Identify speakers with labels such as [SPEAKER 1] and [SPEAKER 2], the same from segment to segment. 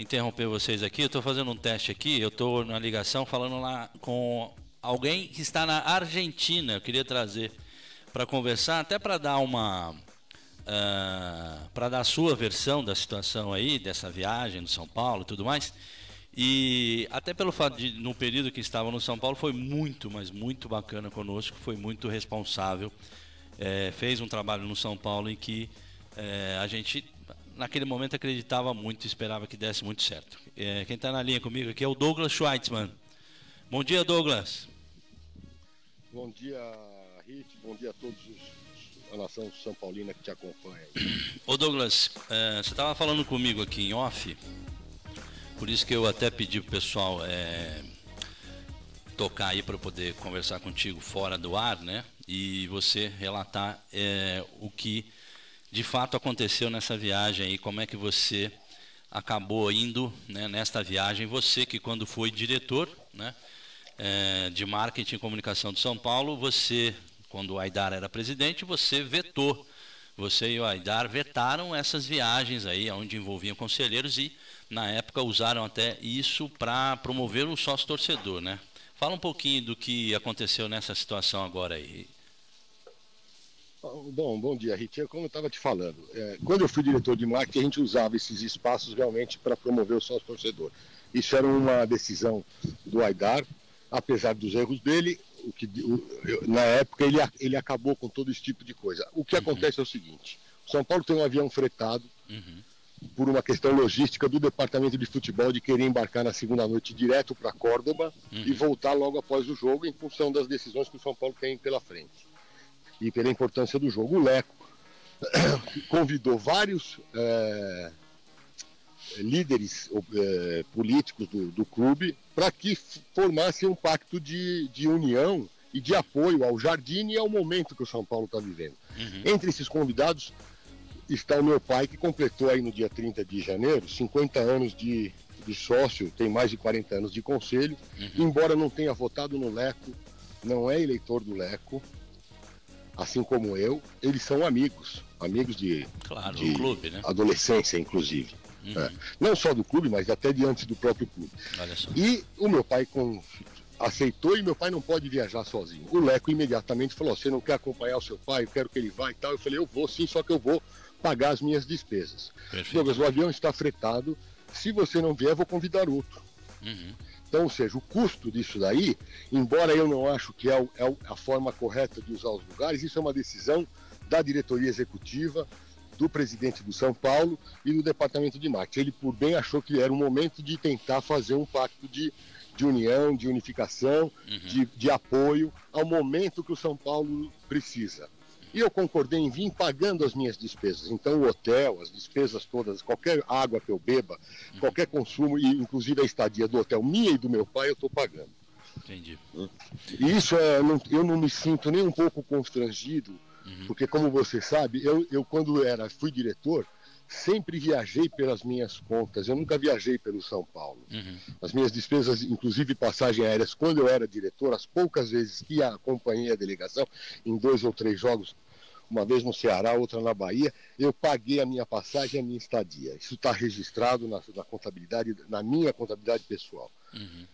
[SPEAKER 1] interromper vocês aqui. Eu estou fazendo um teste aqui. Eu estou na ligação falando lá com alguém que está na Argentina. Eu queria trazer para conversar, até para dar uma. Uh, para dar a sua versão da situação aí, dessa viagem no São Paulo e tudo mais. E até pelo fato de, no período que estava no São Paulo, foi muito, mas muito bacana conosco, foi muito responsável. É, fez um trabalho no São Paulo em que é, a gente, naquele momento, acreditava muito esperava que desse muito certo. É, quem está na linha comigo aqui é o Douglas Schweitzman. Bom dia, Douglas.
[SPEAKER 2] Bom dia, Rit. Bom dia a todos os, a nação São Paulina que te acompanha.
[SPEAKER 1] Ô, Douglas, é, você estava falando comigo aqui em off por isso que eu até pedi pro pessoal é, tocar aí para poder conversar contigo fora do ar, né? E você relatar é, o que de fato aconteceu nessa viagem aí, como é que você acabou indo né, nesta viagem, você que quando foi diretor né, é, de marketing e comunicação de São Paulo, você, quando o Aidar era presidente, você vetou, você e o Aidar vetaram essas viagens aí, onde envolviam conselheiros e na época usaram até isso para promover o sócio torcedor, né? Fala um pouquinho do que aconteceu nessa situação agora aí.
[SPEAKER 2] Bom, bom dia, Ritinha. Como eu estava te falando, é, quando eu fui diretor de marketing, a gente usava esses espaços realmente para promover o sócio torcedor. Isso era uma decisão do Aidar, apesar dos erros dele, o que, o, eu, na época ele, ele acabou com todo esse tipo de coisa. O que uhum. acontece é o seguinte: São Paulo tem um avião fretado. Uhum por uma questão logística do departamento de futebol de querer embarcar na segunda noite direto para Córdoba uhum. e voltar logo após o jogo em função das decisões que o São Paulo tem pela frente e pela importância do jogo. O Leco convidou vários é, líderes é, políticos do, do clube para que formassem um pacto de, de união e de apoio ao Jardim e ao momento que o São Paulo está vivendo. Uhum. Entre esses convidados está o meu pai, que completou aí no dia 30 de janeiro 50 anos de, de sócio, tem mais de 40 anos de conselho, uhum. embora não tenha votado no Leco, não é eleitor do Leco, assim como eu, eles são amigos, amigos de,
[SPEAKER 1] claro,
[SPEAKER 2] de
[SPEAKER 1] clube, né?
[SPEAKER 2] adolescência, inclusive. Uhum. É. Não só do clube, mas até de antes do próprio clube. E o meu pai com, aceitou e meu pai não pode viajar sozinho. O Leco imediatamente falou: Você não quer acompanhar o seu pai? Eu quero que ele vá e tal. Eu falei: Eu vou sim, só que eu vou pagar as minhas despesas. Perfeito. Douglas, o avião está fretado, se você não vier, vou convidar outro. Uhum. Então, ou seja, o custo disso daí, embora eu não acho que é, é a forma correta de usar os lugares, isso é uma decisão da diretoria executiva, do presidente do São Paulo e do departamento de marketing. Ele, por bem, achou que era o momento de tentar fazer um pacto de, de união, de unificação, uhum. de, de apoio ao momento que o São Paulo precisa. E eu concordei em vir pagando as minhas despesas. Então, o hotel, as despesas todas, qualquer água que eu beba, uhum. qualquer consumo, e inclusive a estadia do hotel, minha e do meu pai, eu estou pagando.
[SPEAKER 1] Entendi.
[SPEAKER 2] E isso é, não, eu não me sinto nem um pouco constrangido, uhum. porque, como você sabe, eu, eu quando era, fui diretor, sempre viajei pelas minhas contas, eu nunca viajei pelo São Paulo. Uhum. As minhas despesas, inclusive passagem aéreas, quando eu era diretor, as poucas vezes que acompanhei a delegação, em dois ou três jogos, uma vez no Ceará, outra na Bahia, eu paguei a minha passagem e a minha estadia. Isso está registrado na, na, contabilidade, na minha contabilidade pessoal. Uhum.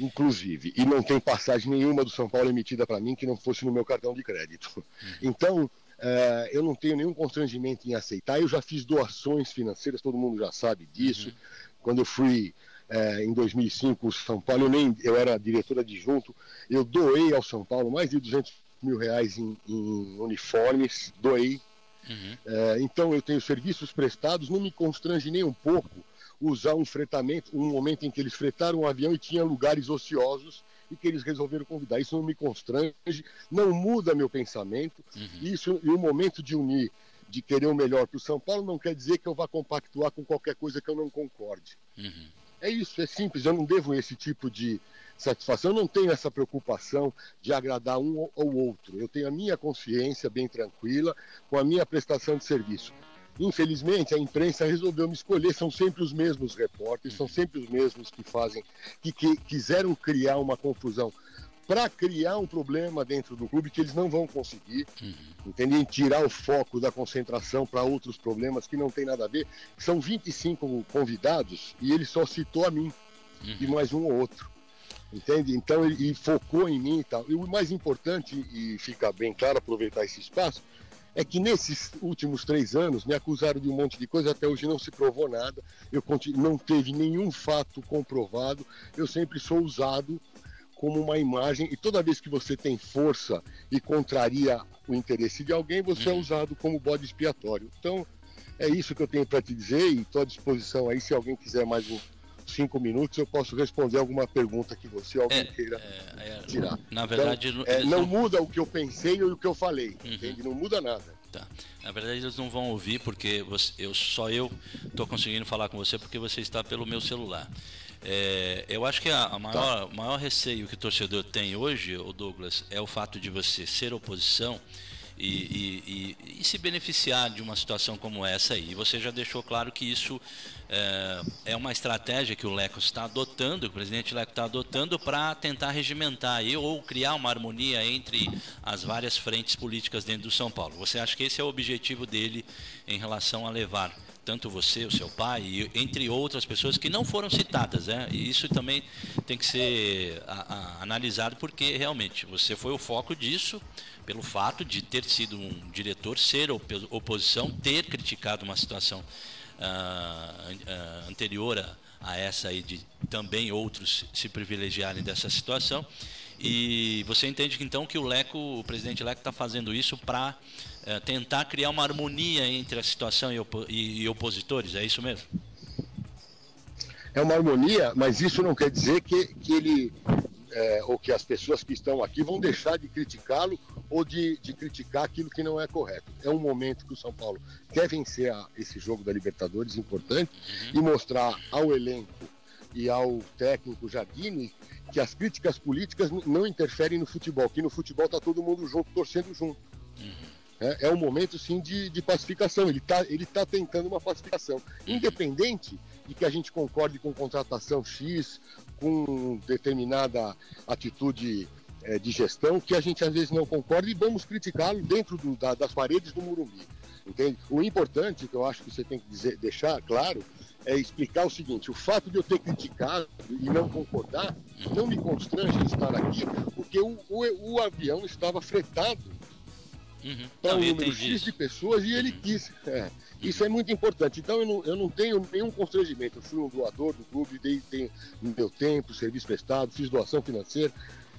[SPEAKER 2] Inclusive, e não tem passagem nenhuma do São Paulo emitida para mim que não fosse no meu cartão de crédito. Uhum. Então, Uh, eu não tenho nenhum constrangimento em aceitar. Eu já fiz doações financeiras, todo mundo já sabe disso. Uhum. Quando eu fui uh, em 2005 São Paulo, eu, nem, eu era diretor adjunto, eu doei ao São Paulo mais de 200 mil reais em, em uniformes, doei. Uhum. Uh, então eu tenho serviços prestados, não me constrange nem um pouco usar um fretamento, um momento em que eles fretaram um avião e tinha lugares ociosos e que eles resolveram convidar. Isso não me constrange, não muda meu pensamento. Uhum. Isso e o momento de unir, de querer o melhor para o São Paulo, não quer dizer que eu vá compactuar com qualquer coisa que eu não concorde. Uhum. É isso, é simples. Eu não devo esse tipo de satisfação. Eu não tenho essa preocupação de agradar um ou outro. Eu tenho a minha consciência bem tranquila com a minha prestação de serviço. Infelizmente, a imprensa resolveu me escolher, são sempre os mesmos repórteres, são sempre os mesmos que fazem, que, que quiseram criar uma confusão para criar um problema dentro do clube que eles não vão conseguir, uhum. entendem? Tirar o foco da concentração para outros problemas que não tem nada a ver. São 25 convidados e ele só citou a mim uhum. e mais um ou outro. Entende? Então ele, ele focou em mim e tal. E o mais importante, e fica bem claro aproveitar esse espaço, é que nesses últimos três anos me acusaram de um monte de coisa, até hoje não se provou nada, eu não teve nenhum fato comprovado, eu sempre sou usado como uma imagem, e toda vez que você tem força e contraria o interesse de alguém, você é uhum. usado como bode expiatório. Então, é isso que eu tenho para te dizer e estou à disposição aí, se alguém quiser mais um, cinco minutos, eu posso responder alguma pergunta que você alguém é, queira é, é, tirar.
[SPEAKER 1] Na verdade,
[SPEAKER 2] então, é, não, não, muda o que eu pensei ou o que eu falei, uhum. entende? Não muda nada.
[SPEAKER 1] Tá. Na verdade, eles não vão ouvir porque você, eu, só eu estou conseguindo falar com você porque você está pelo meu celular. É, eu acho que a, a maior, tá. maior receio que o torcedor tem hoje, o Douglas, é o fato de você ser oposição e, e, e, se beneficiar de uma situação como essa aí. Você já deixou claro que isso é, é uma estratégia que o Leco está adotando, que o presidente Leco está adotando para tentar regimentar aí, ou criar uma harmonia entre as várias frentes políticas dentro do São Paulo. Você acha que esse é o objetivo dele em relação a levar tanto você, o seu pai, entre outras pessoas que não foram citadas, né? E isso também tem que ser a, a, analisado porque realmente você foi o foco disso pelo fato de ter sido um diretor, ser oposição, ter criticado uma situação uh, uh, anterior a, a, essa aí de também outros se privilegiarem dessa situação. E você entende que então que o Leco, o presidente Leco está fazendo isso para eh, tentar criar uma harmonia entre a situação e, opo e, e opositores, é isso mesmo?
[SPEAKER 2] É uma harmonia, mas isso não quer dizer que, que ele é, ou que as pessoas que estão aqui vão deixar de criticá-lo ou de, de, criticar aquilo que não é correto. É um momento que o São Paulo quer vencer a, esse jogo da Libertadores importante uhum. e mostrar ao elenco e ao técnico Jardine que as críticas políticas não interferem no futebol, que no futebol está todo mundo junto, torcendo junto. Uhum. É, é, um momento sim de, de pacificação. Ele está ele tá tentando uma pacificação, independente de que a gente concorde com contratação X com determinada atitude é, de gestão que a gente às vezes não concorda e vamos criticá-lo dentro do, da, das paredes do Murumbi. Entende? O importante, que eu acho que você tem que dizer, deixar claro, é explicar o seguinte: o fato de eu ter criticado e não concordar não me constrange estar aqui, porque o, o, o avião estava fretado uhum. para um número X de pessoas e ele uhum. quis. É. Isso é muito importante. Então eu não, eu não tenho nenhum constrangimento. Eu fui um doador do clube, dei, dei meu tempo, serviço prestado, fiz doação financeira.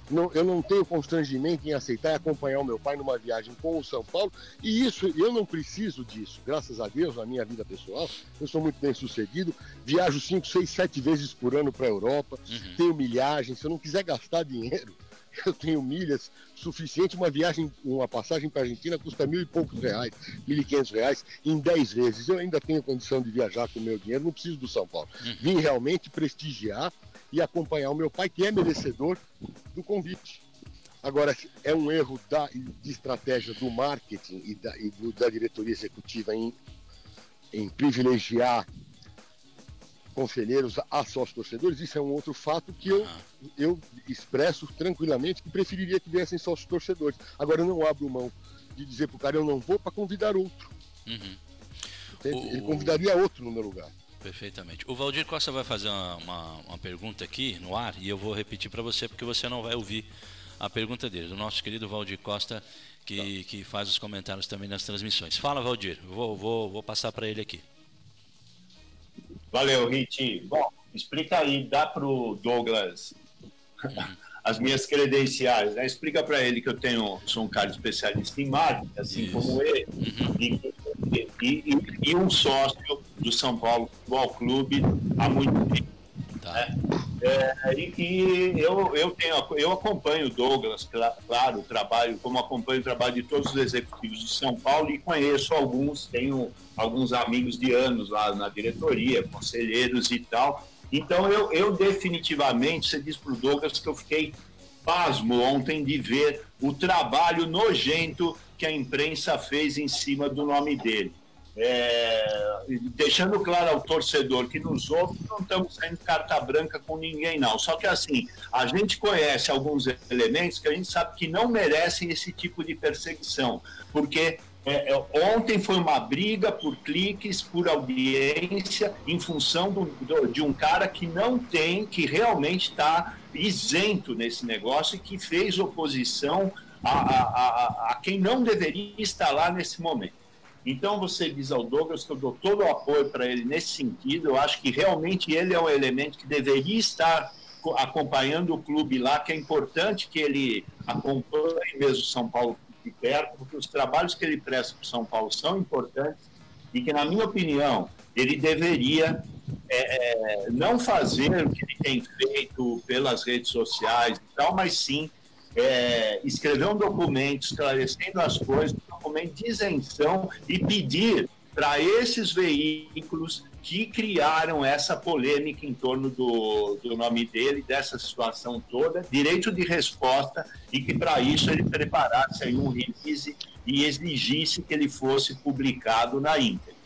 [SPEAKER 2] Não, eu não tenho constrangimento em aceitar e acompanhar o meu pai numa viagem com o São Paulo. E isso, eu não preciso disso. Graças a Deus, na minha vida pessoal, eu sou muito bem sucedido. Viajo 5, 6, 7 vezes por ano para a Europa. Uhum. Tenho milhagem. Se eu não quiser gastar dinheiro, eu tenho milhas suficiente, uma viagem, uma passagem para a Argentina custa mil e poucos reais, mil e quinhentos reais em dez vezes. Eu ainda tenho condição de viajar com o meu dinheiro, não preciso do São Paulo. Uhum. Vim realmente prestigiar e acompanhar o meu pai, que é merecedor do convite. Agora, é um erro da, de estratégia do marketing e da, e do, da diretoria executiva em, em privilegiar conselheiros a sócios torcedores, isso é um outro fato que eu, eu expresso tranquilamente que preferiria que viessem sócios torcedores. Agora eu não abro mão de dizer para o cara eu não vou para convidar outro. Uhum. O... Ele convidaria outro no meu lugar.
[SPEAKER 1] Perfeitamente. O Valdir Costa vai fazer uma, uma, uma pergunta aqui no ar e eu vou repetir para você porque você não vai ouvir a pergunta dele, do nosso querido Valdir Costa, que, tá. que faz os comentários também nas transmissões. Fala, Valdir, vou, vou, vou passar para ele aqui.
[SPEAKER 3] Valeu, Riti. Bom, explica aí, dá para o Douglas as minhas credenciais, né? Explica para ele que eu tenho, sou um cara especialista em marketing, assim Isso. como ele, uhum. e, e, e, um sócio do São Paulo Futebol Clube há muito tempo. Tá. É, e, e eu, eu, tenho, eu acompanho o Douglas, claro, o trabalho, como acompanho o trabalho de todos os executivos de São Paulo e conheço alguns, tenho alguns amigos de anos lá na diretoria, conselheiros e tal. Então eu, eu definitivamente, você diz para o Douglas que eu fiquei pasmo ontem de ver o trabalho nojento que a imprensa fez em cima do nome dele. É, deixando claro ao torcedor que nos ouve, não estamos saindo carta branca com ninguém, não. Só que assim, a gente conhece alguns elementos que a gente sabe que não merecem esse tipo de perseguição, porque é, é, ontem foi uma briga por cliques, por audiência, em função do, do, de um cara que não tem, que realmente está isento nesse negócio e que fez oposição a, a, a, a quem não deveria estar lá nesse momento. Então você diz ao Douglas que eu dou todo o apoio para ele nesse sentido. Eu acho que realmente ele é um elemento que deveria estar acompanhando o clube lá, que é importante que ele acompanhe mesmo São Paulo de perto, porque os trabalhos que ele presta para São Paulo são importantes e que, na minha opinião, ele deveria é, é não fazer o que ele tem feito pelas redes sociais e tal, mas sim é, escrever um documento esclarecendo as coisas, documento de isenção e pedir para esses veículos que criaram essa polêmica em torno do, do nome dele, dessa situação toda, direito de resposta e que para isso ele preparasse aí um release e exigisse que ele fosse publicado na íntegra.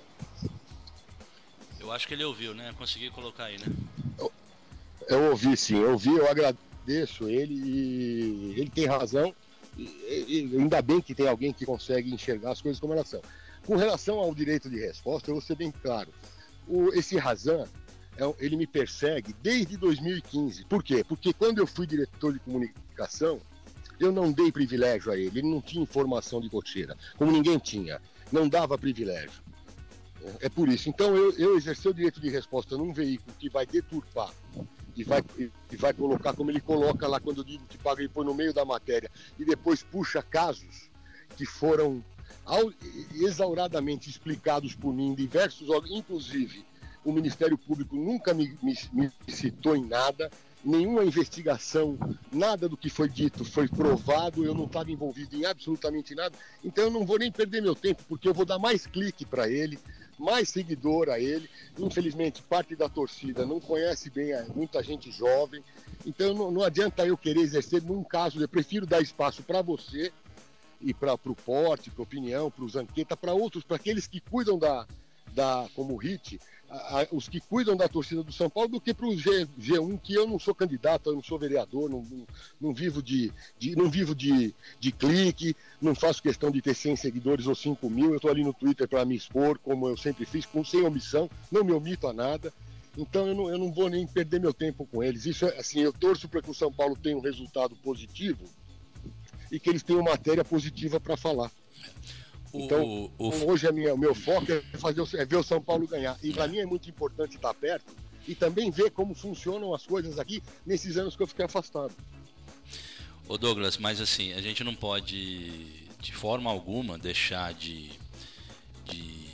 [SPEAKER 1] Eu acho que ele ouviu, né? Consegui colocar aí, né?
[SPEAKER 2] Eu, eu ouvi sim, eu ouvi, eu agradeço agradeço ele e ele tem razão. Ainda bem que tem alguém que consegue enxergar as coisas como elas são. Com relação ao direito de resposta, eu vou ser bem claro. O, esse Razan, é, ele me persegue desde 2015. Por quê? Porque quando eu fui diretor de comunicação, eu não dei privilégio a ele. Ele não tinha informação de cocheira, como ninguém tinha. Não dava privilégio. É por isso. Então, eu, eu exercer o direito de resposta num veículo que vai deturpar e vai, e vai colocar, como ele coloca lá quando eu digo que paga, ele põe no meio da matéria, e depois puxa casos que foram exauradamente explicados por mim em diversos órgãos, inclusive o Ministério Público nunca me, me, me citou em nada, nenhuma investigação, nada do que foi dito foi provado, eu não estava envolvido em absolutamente nada, então eu não vou nem perder meu tempo, porque eu vou dar mais clique para ele, mais seguidor a ele. Infelizmente, parte da torcida não conhece bem muita gente jovem. Então, não, não adianta eu querer exercer num caso. Eu prefiro dar espaço para você e para o porte, para opinião, para o Zanqueta, para outros, para aqueles que cuidam da, da como HIT, a, os que cuidam da torcida do São Paulo do que para o G, G1, que eu não sou candidato, eu não sou vereador, não, não, não vivo, de, de, não vivo de, de clique, não faço questão de ter 100 seguidores ou 5 mil, eu estou ali no Twitter para me expor, como eu sempre fiz, com, sem omissão, não me omito a nada. Então eu não, eu não vou nem perder meu tempo com eles. Isso é assim, eu torço para que o São Paulo tenha um resultado positivo e que eles tenham matéria positiva para falar. Então, o, o... hoje a minha, o meu foco é, fazer, é ver o São Paulo ganhar. E para mim é muito importante estar perto e também ver como funcionam as coisas aqui nesses anos que eu fiquei afastado.
[SPEAKER 1] Ô Douglas, mas assim, a gente não pode de forma alguma deixar de, de,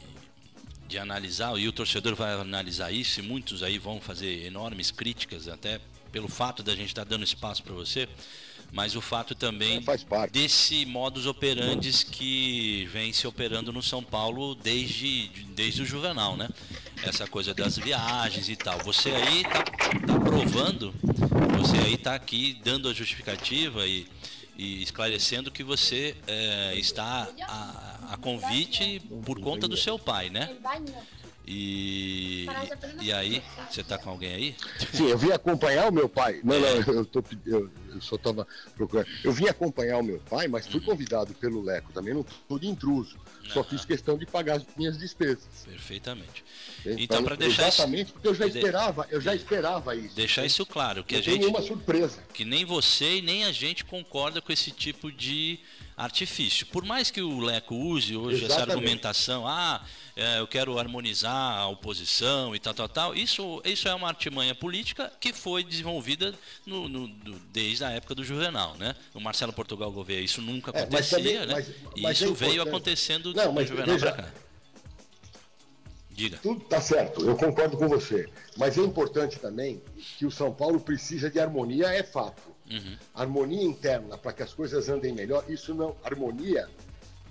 [SPEAKER 1] de analisar, e o torcedor vai analisar isso, e muitos aí vão fazer enormes críticas, até pelo fato da gente estar tá dando espaço para você mas o fato também desse modus operandi que vem se operando no São Paulo desde, desde o Juvenal, né? Essa coisa das viagens e tal. Você aí tá, tá provando, você aí tá aqui dando a justificativa e, e esclarecendo que você é, está a, a convite por conta do seu pai, né? E, e aí, você tá com alguém aí?
[SPEAKER 2] Sim, eu vim acompanhar o meu pai. Não, não, eu, tô, eu, eu só tava procurando. Eu vim acompanhar o meu pai, mas fui uhum. convidado pelo Leco também, não fui de intruso. Só fiz questão de pagar as minhas despesas.
[SPEAKER 1] Perfeitamente. Então, para deixar
[SPEAKER 2] Exatamente, porque eu já esperava, eu já esperava isso.
[SPEAKER 1] Deixar isso claro, que não a gente.
[SPEAKER 2] nenhuma surpresa.
[SPEAKER 1] Que nem você e nem a gente concorda com esse tipo de artifício. Por mais que o Leco use hoje Exatamente. essa argumentação, ah é, eu quero harmonizar a oposição e tal, tal, tal. Isso, isso é uma artimanha política que foi desenvolvida no, no, desde a época do Juvenal, né? O Marcelo Portugal Gouveia, isso nunca é, acontecia, também, né? Mas, mas isso é veio acontecendo
[SPEAKER 2] Não, do Juvenal para cá. Diga. Tudo está certo, eu concordo com você. Mas é importante também que o São Paulo precisa de harmonia, é fato. Uhum. Harmonia interna para que as coisas andem melhor. Isso não. Harmonia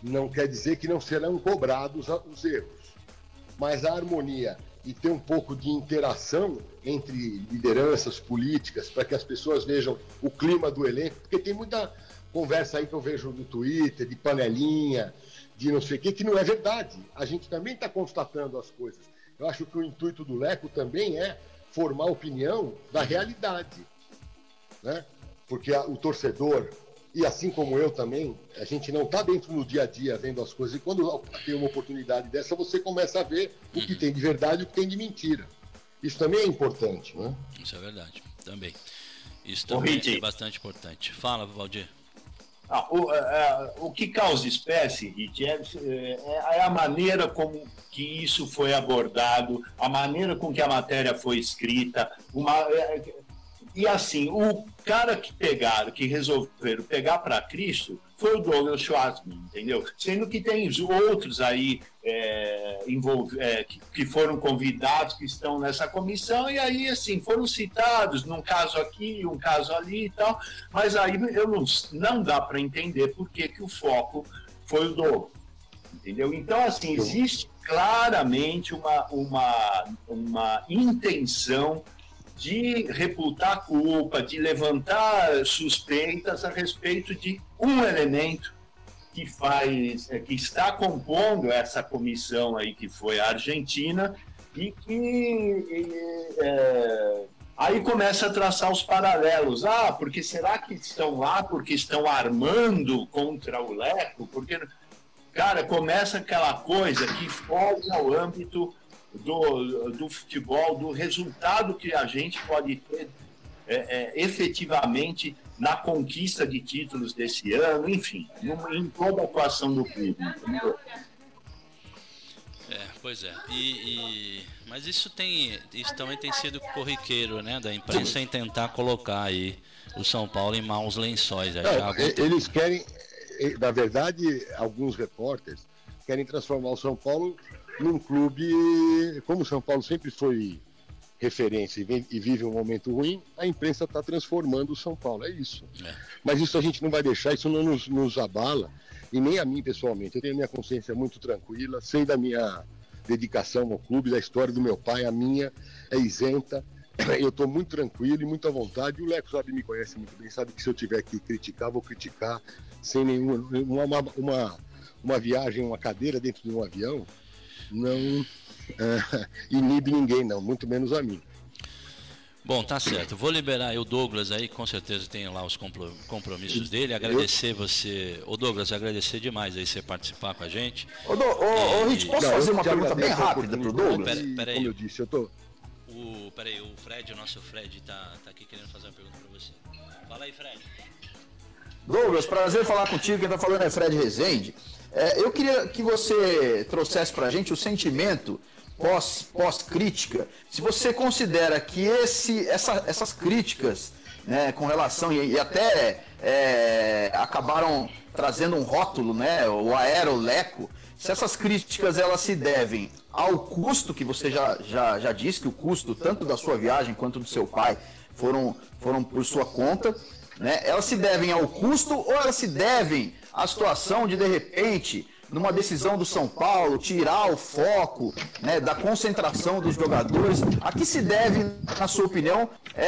[SPEAKER 2] não quer dizer que não serão cobrados os erros, mas a harmonia e ter um pouco de interação entre lideranças políticas para que as pessoas vejam o clima do elenco, porque tem muita conversa aí que eu vejo no Twitter, de panelinha, de não sei o que, que não é verdade. A gente também está constatando as coisas. Eu acho que o intuito do Leco também é formar opinião da realidade. Né? Porque a, o torcedor, e assim como eu também, a gente não está dentro do dia a dia vendo as coisas. E quando tem uma oportunidade dessa, você começa a ver o que uhum. tem de verdade e o que tem de mentira. Isso também é importante, né?
[SPEAKER 1] Isso é verdade, também. Isso também é bastante importante. Fala, Valdir.
[SPEAKER 3] Ah, o, é, é, o, que causa espécie, Rit, é, é, é, a maneira como que isso foi abordado, a maneira com que a matéria foi escrita, uma, é, e assim, o cara que pegaram, que resolveram pegar para Cristo, foi o Douglas Schwartzman, entendeu? Sendo que tem outros aí é, é, que, que, foram convidados, que estão nessa comissão, e aí, assim, foram citados num caso aqui, um caso ali e tal, mas aí eu não, não dá para entender por que, que o foco foi o Douglas, entendeu? Então, assim, existe claramente uma, uma, uma intenção de reputar culpa, de levantar suspeitas a respeito de um elemento que faz, é, que está compondo essa comissão aí que foi a Argentina e que é, aí começa a traçar os paralelos. Ah, porque será que estão lá porque estão armando contra o Leco? Porque cara começa aquela coisa que foge ao âmbito do, do futebol, do resultado que a gente pode ter é, é, efetivamente na conquista de títulos desse ano, enfim, em toda a atuação do clube.
[SPEAKER 1] É, pois é. E, e, mas isso tem, isso também tem sido corriqueiro, né, da imprensa em tentar colocar aí o São Paulo em maus lençóis.
[SPEAKER 2] eles querem, na verdade, alguns repórteres querem transformar o São Paulo num clube, como o São Paulo sempre foi referência e, vive um momento ruim, a imprensa está transformando o São Paulo. É isso. É. Mas isso a gente não vai deixar, isso não nos, nos abala, e nem a mim pessoalmente. Eu tenho a minha consciência muito tranquila, sei da minha dedicação ao clube, da história do meu pai, a minha é isenta. Eu estou muito tranquilo e muito à vontade. O Leco sabe, me conhece muito bem, sabe que se eu tiver que criticar, vou criticar sem nenhuma uma, uma, uma viagem, uma cadeira dentro de um avião não uh, inibe ninguém, não, muito menos a mim.
[SPEAKER 1] Bom, tá certo. Vou liberar o Douglas aí, com certeza tem lá os compromissos dele. Agradecer eu... você, o Douglas, agradecer demais aí você participar com a gente.
[SPEAKER 4] Ô, Do, ô, e... posso não, fazer uma pergunta bem rápida pro Douglas?
[SPEAKER 2] Pera, pera aí. Como eu disse, eu tô.
[SPEAKER 1] O, peraí, o Fred, o nosso Fred, tá, tá aqui querendo fazer uma pergunta para você. Fala aí, Fred.
[SPEAKER 4] Douglas, prazer falar contigo. Quem tá falando é Fred Rezende. É, eu queria que você trouxesse para a gente o sentimento pós, pós-crítica. Se você considera que esse, essa, essas críticas né, com relação, e, e até é, acabaram trazendo um rótulo, né, o aeroleco, se essas críticas elas se devem ao custo que você já, já, já disse, que o custo tanto da sua viagem quanto do seu pai foram, foram por sua conta, né, elas se devem ao custo ou elas se devem a situação de, de repente, numa decisão do São Paulo, tirar o foco né, da concentração dos jogadores. A que se deve, na sua opinião, é,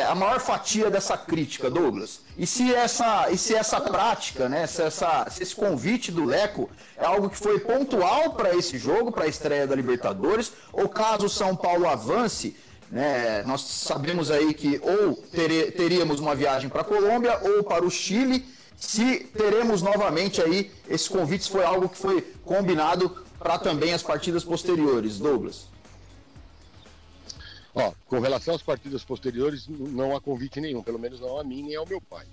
[SPEAKER 4] é, a maior fatia dessa crítica, Douglas? E se essa, e se essa prática, né, se, essa, se esse convite do Leco é algo que foi pontual para esse jogo, para a estreia da Libertadores, ou caso o São Paulo avance, né, nós sabemos aí que ou teríamos uma viagem para a Colômbia ou para o Chile se teremos novamente aí, esse convite foi algo que foi combinado para também as partidas posteriores, Douglas.
[SPEAKER 2] Ó, com relação às partidas posteriores, não há convite nenhum, pelo menos não a mim nem ao meu pai.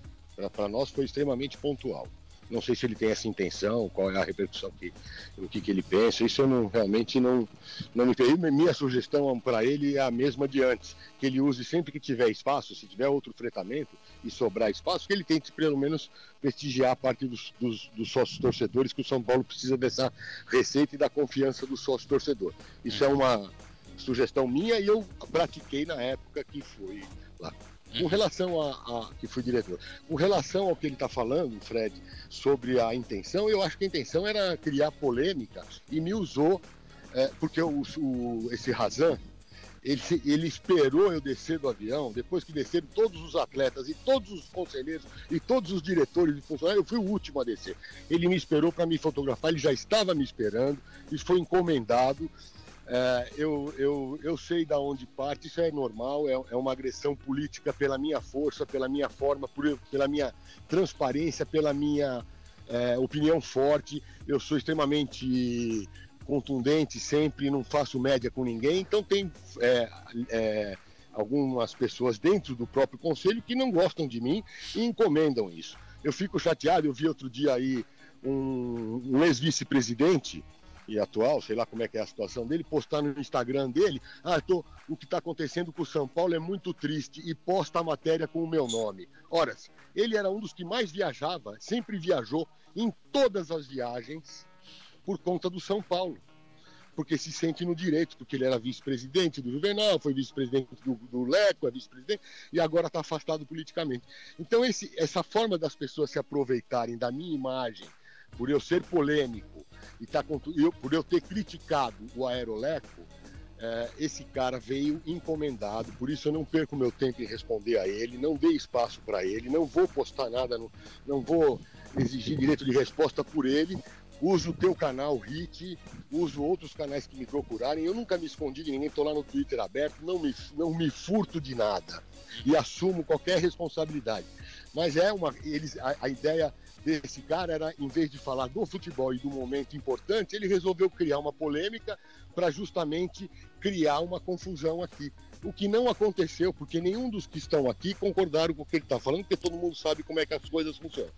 [SPEAKER 2] Para nós foi extremamente pontual. Não sei se ele tem essa intenção, qual é a repercussão que o que, que ele pensa. Isso eu não realmente não não me perdi. Minha sugestão para ele é a mesma de antes, que ele use sempre que tiver espaço, se tiver outro fretamento e sobrar espaço, que ele tente pelo menos prestigiar a parte dos, dos, dos sócios torcedores, que o São Paulo precisa dessa receita e da confiança do sócio torcedor. Isso é uma sugestão minha e eu pratiquei na época que foi lá. Com uhum. relação a, a, que fui diretor, com relação ao que ele está falando, Fred, sobre a intenção, eu acho que a intenção era criar polêmica e me usou, é, porque o, o, esse Razan, ele, ele esperou eu descer do avião, depois que desceram todos os atletas e todos os conselheiros e todos os diretores e funcionários, eu fui o último a descer. Ele me esperou para me fotografar, ele já estava me esperando, isso foi encomendado. É, eu, eu, eu sei da onde parte, isso é normal, é, é, uma agressão política pela minha força, pela minha forma, por, pela minha transparência, pela minha é, opinião forte. Eu sou extremamente contundente sempre, não faço média com ninguém. Então tem é, é, algumas pessoas dentro do próprio conselho que não gostam de mim e encomendam isso. Eu fico chateado, eu vi outro dia aí um, um ex-vice-presidente e atual, sei lá como é que é a situação dele, postar no Instagram dele, ah, tô, o que está acontecendo com o São Paulo é muito triste e posta a matéria com o meu nome. Ora, ele era um dos que mais viajava, sempre viajou em todas as viagens, por conta do São Paulo. Porque se sente no direito, porque ele era vice-presidente do Juvenal, foi vice-presidente do, do, Leco, é vice-presidente, e agora está afastado politicamente. Então, esse, essa forma das pessoas se aproveitarem da minha imagem, por eu ser polêmico, e tá, eu, por eu ter criticado o Aeroleco, é, esse cara veio encomendado, por isso eu não perco meu tempo em responder a ele, não dei espaço para ele, não vou postar nada, no, não vou exigir direito de resposta por ele, uso o teu canal Hit, uso outros canais que me procurarem. Eu nunca me escondi de ninguém, estou lá no Twitter aberto, não me, não me furto de nada e assumo qualquer responsabilidade. Mas é uma. Eles, a, a ideia desse cara era, em vez de falar do futebol e do momento importante, ele resolveu criar uma polêmica para justamente criar uma confusão aqui. O que não aconteceu, porque nenhum dos que estão aqui concordaram com o que ele está falando, porque todo mundo sabe como é que as coisas funcionam.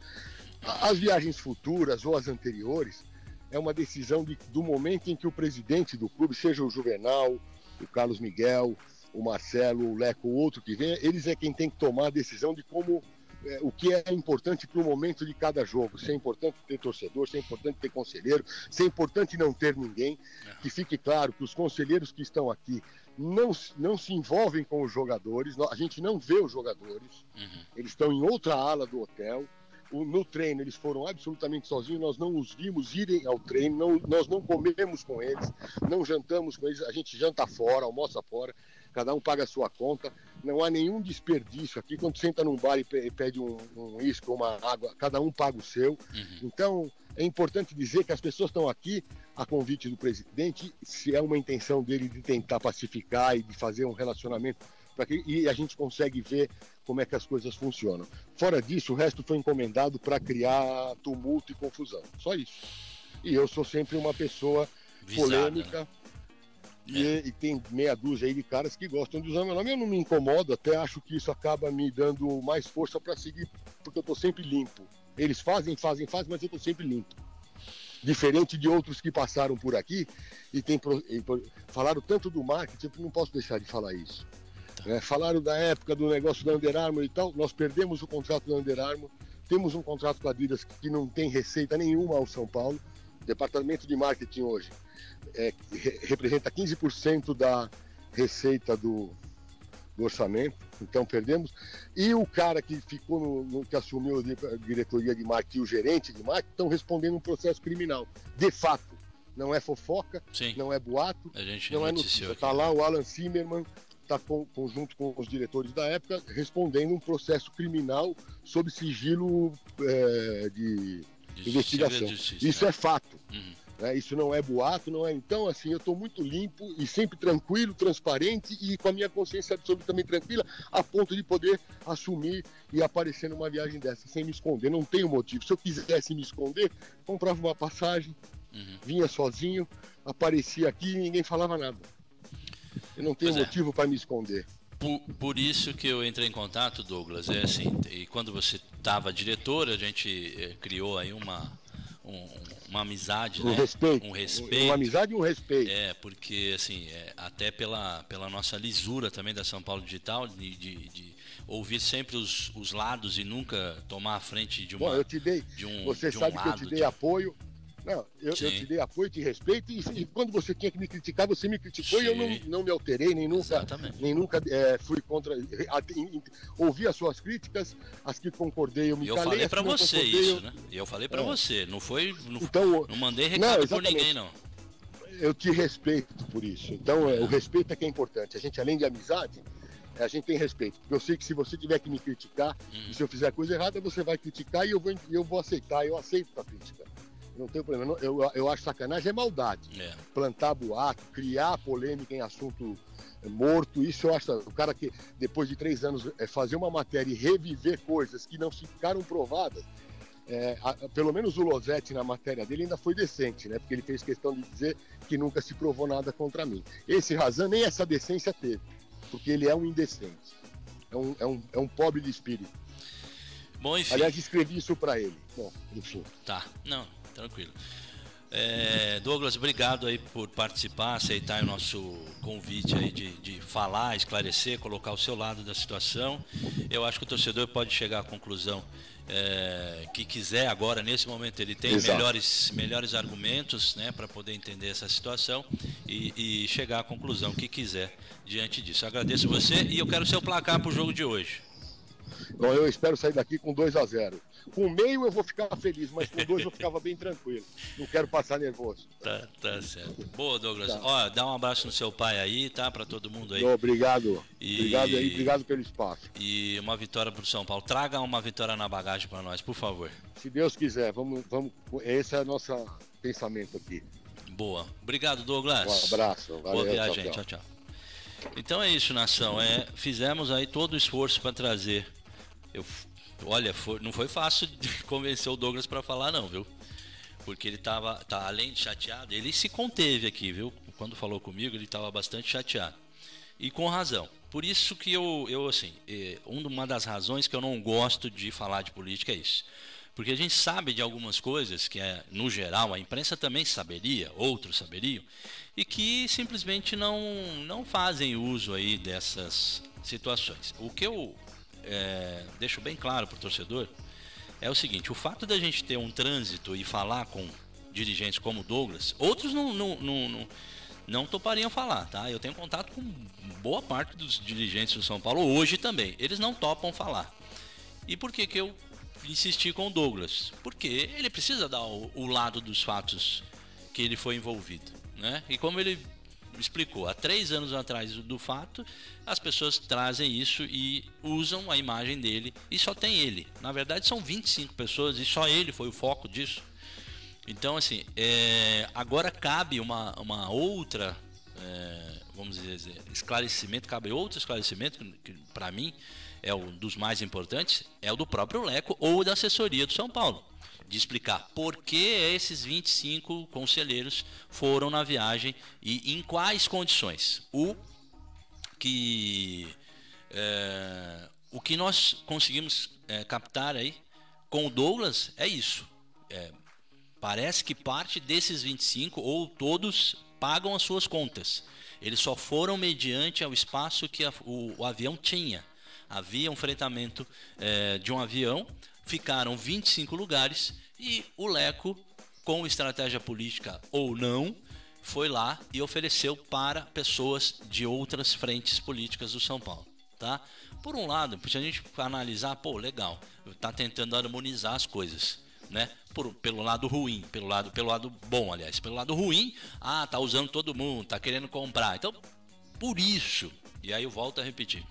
[SPEAKER 2] As viagens futuras ou as anteriores é uma decisão de, do momento em que o presidente do clube, seja o Juvenal, o Carlos Miguel, o Marcelo, o Leco, o outro que venha, eles é quem tem que tomar a decisão de como é, o que é importante para o momento de cada jogo. Se é importante ter torcedor, se é importante ter conselheiro, se é importante não ter ninguém. Que fique claro que os conselheiros que estão aqui não, não se envolvem com os jogadores, a gente não vê os jogadores, uhum. eles estão em outra ala do hotel no treino eles foram absolutamente sozinhos, nós não os vimos irem ao treino, não, nós não comemos com eles, não jantamos com eles, a gente janta fora, almoça fora, cada um paga a sua conta, não há nenhum desperdício aqui. Quando senta num bar e pede um, um isco, uma água, cada um paga o seu. Uhum. Então é importante dizer que as pessoas estão aqui a convite do presidente, se é uma intenção dele de tentar pacificar e de fazer um relacionamento que, e a gente consegue ver como é que as coisas funcionam. Fora disso, o resto foi encomendado para criar tumulto e confusão. Só isso. E eu sou sempre uma pessoa Visada, polêmica. E, e, tem meia dúzia aí de caras que gostam de usar meu nome. Eu não me incomodo, até acho que isso acaba me dando mais força para seguir, porque eu estou sempre limpo. Eles fazem, fazem, fazem, mas eu estou sempre limpo. Diferente de outros que passaram por aqui e, tem, e falaram tanto do marketing, eu não posso deixar de falar isso. É, falaram da época do negócio da Under Armour e tal. Nós perdemos o contrato da Under Armour. Temos um contrato com a Adidas que não tem receita nenhuma ao São Paulo. O departamento de marketing hoje é, representa 15% da receita do, do, orçamento. Então perdemos. E o cara que ficou no, no, que assumiu a diretoria de marketing e o gerente de marketing estão respondendo um processo criminal. De fato. Não é fofoca,
[SPEAKER 1] Sim.
[SPEAKER 2] não é boato,
[SPEAKER 1] não
[SPEAKER 2] é notícia. Está lá o Alan Zimmerman está junto com os diretores da época respondendo um processo criminal sob sigilo é, de, de, investigação. De isso é, é fato. Uhum. Né? Isso não é boato, não é. Então, assim, eu estou muito limpo e sempre tranquilo, transparente e com a minha consciência absolutamente tranquila, a ponto de poder assumir e aparecer numa viagem dessa sem me esconder. Não tenho motivo. Se eu quisesse me esconder, comprava uma passagem, uhum. vinha sozinho, aparecia aqui e ninguém falava nada. Eu não tenho pois é. motivo é. para me esconder.
[SPEAKER 1] Por, por, isso que eu entrei em contato, Douglas. É assim, e quando você estava diretor, a gente é, criou aí uma, um, uma amizade,
[SPEAKER 2] um
[SPEAKER 1] né?
[SPEAKER 2] respeito.
[SPEAKER 1] Um respeito.
[SPEAKER 2] Uma amizade e um respeito.
[SPEAKER 1] É, porque assim, é, até pela, pela nossa lisura também da São Paulo Digital, de, de, de ouvir sempre os, os lados e nunca tomar a frente de uma.
[SPEAKER 2] Bom, eu te dei.
[SPEAKER 1] De um,
[SPEAKER 2] você
[SPEAKER 1] de
[SPEAKER 2] sabe
[SPEAKER 1] um
[SPEAKER 2] que eu te dei
[SPEAKER 1] de...
[SPEAKER 2] apoio não, eu, eu, te dei apoio, te respeito, e, e, quando você tinha que me criticar, você me criticou Sim. e eu não, não me alterei, nem nunca, nem nunca é, fui contra. ouvi as suas críticas, as que concordei, eu me
[SPEAKER 1] eu
[SPEAKER 2] calei.
[SPEAKER 1] Falei pra você isso, né? Eu falei para é. você, não foi. Não, então, não mandei recado não, por ninguém, não.
[SPEAKER 2] eu te respeito por isso. Então, é, o respeito é que é importante. A gente, além de amizade, a gente tem respeito. Porque eu sei que se você tiver que me criticar, e se eu fizer coisa errada, você vai criticar e eu vou, eu vou aceitar. Eu aceito a crítica. Não tem problema. Eu, eu acho sacanagem é maldade. É. Plantar boato, criar polêmica em assunto morto, isso eu acho. O cara que, depois de três anos, é fazer uma matéria e reviver coisas que não ficaram provadas, é, a, pelo menos o Losetti na matéria dele ainda foi decente, né? Porque ele fez questão de dizer que nunca se provou nada contra mim. Esse Razan nem essa decência teve, porque ele é um indecente. É um, é um, é um pobre de espírito.
[SPEAKER 1] Bom, enfim.
[SPEAKER 2] Aliás, escrevi isso para ele. Bom, enfim.
[SPEAKER 1] Tá, não, tranquilo. É, Douglas, obrigado aí por participar, aceitar o nosso convite aí de, de falar, esclarecer, colocar o seu lado da situação. Eu acho que o torcedor pode chegar à conclusão é, que quiser agora, nesse momento, ele tem melhores, melhores argumentos né, para poder entender essa situação e, e, chegar à conclusão que quiser diante disso. Eu agradeço você e eu quero seu placar para o jogo de hoje.
[SPEAKER 2] Então eu espero sair daqui com 2 a 0 Com meio eu vou ficar feliz, mas com dois eu ficava bem tranquilo. Não quero passar nervoso.
[SPEAKER 1] Tá, tá certo. Boa, Douglas. Tá. Ó, dá um abraço no seu pai aí, tá? Para todo mundo aí.
[SPEAKER 2] Obrigado. E... Obrigado aí, obrigado pelo espaço.
[SPEAKER 1] E uma vitória pro São Paulo. Traga uma vitória na bagagem para nós, por favor.
[SPEAKER 2] Se Deus quiser, vamos, vamos. Esse é o nosso pensamento aqui.
[SPEAKER 1] Boa. Obrigado, Douglas.
[SPEAKER 2] Um abraço.
[SPEAKER 1] Valeu, Boa viagem. tchau. tchau. tchau. Então é isso, nação. É, fizemos aí todo o esforço para trazer eu, olha, foi, não foi fácil convencer o Douglas para falar não, viu? Porque ele tava, tá, além de chateado, ele se conteve aqui, viu? Quando falou comigo, ele estava bastante chateado. E com razão. Por isso que eu, eu assim, é, uma das razões que eu não gosto de falar de política é isso. Porque a gente sabe de algumas coisas que, é, no geral, a imprensa também saberia, outros saberiam, e que simplesmente não, não fazem uso aí dessas situações. O que eu é, deixo bem claro para o torcedor é o seguinte: o fato da gente ter um trânsito e falar com dirigentes como Douglas, outros não, não, não, não, não topariam falar, tá? Eu tenho contato com boa parte dos dirigentes do São Paulo hoje também. Eles não topam falar. E por que, que eu insisti com o Douglas? Porque ele precisa dar o, o lado dos fatos que ele foi envolvido. Né? E como ele explicou há três anos atrás do fato, as pessoas trazem isso e usam a imagem dele e só tem ele. Na verdade, são 25 pessoas e só ele foi o foco disso. Então, assim, é, agora cabe uma, uma outra, é, vamos dizer, esclarecimento, cabe outro esclarecimento, que, que para mim é um dos mais importantes, é o do próprio Leco ou da assessoria do São Paulo de explicar por que esses 25 conselheiros foram na viagem e em quais condições. O que, é, o que nós conseguimos é, captar aí com o Douglas é isso. É, parece que parte desses 25 ou todos pagam as suas contas. Eles só foram mediante ao espaço que a, o, o, avião tinha. Havia um fretamento é, de um avião ficaram 25 lugares e o Leco, com estratégia política ou não, foi lá e ofereceu para pessoas de outras frentes políticas do São Paulo. Tá? Por um lado, se a gente analisar, pô, legal, tá tentando harmonizar as coisas, né? Por, pelo lado ruim, pelo lado, pelo lado bom, aliás, pelo lado ruim, ah, tá usando todo mundo, tá querendo comprar. Então, por isso, e aí eu volto a repetir,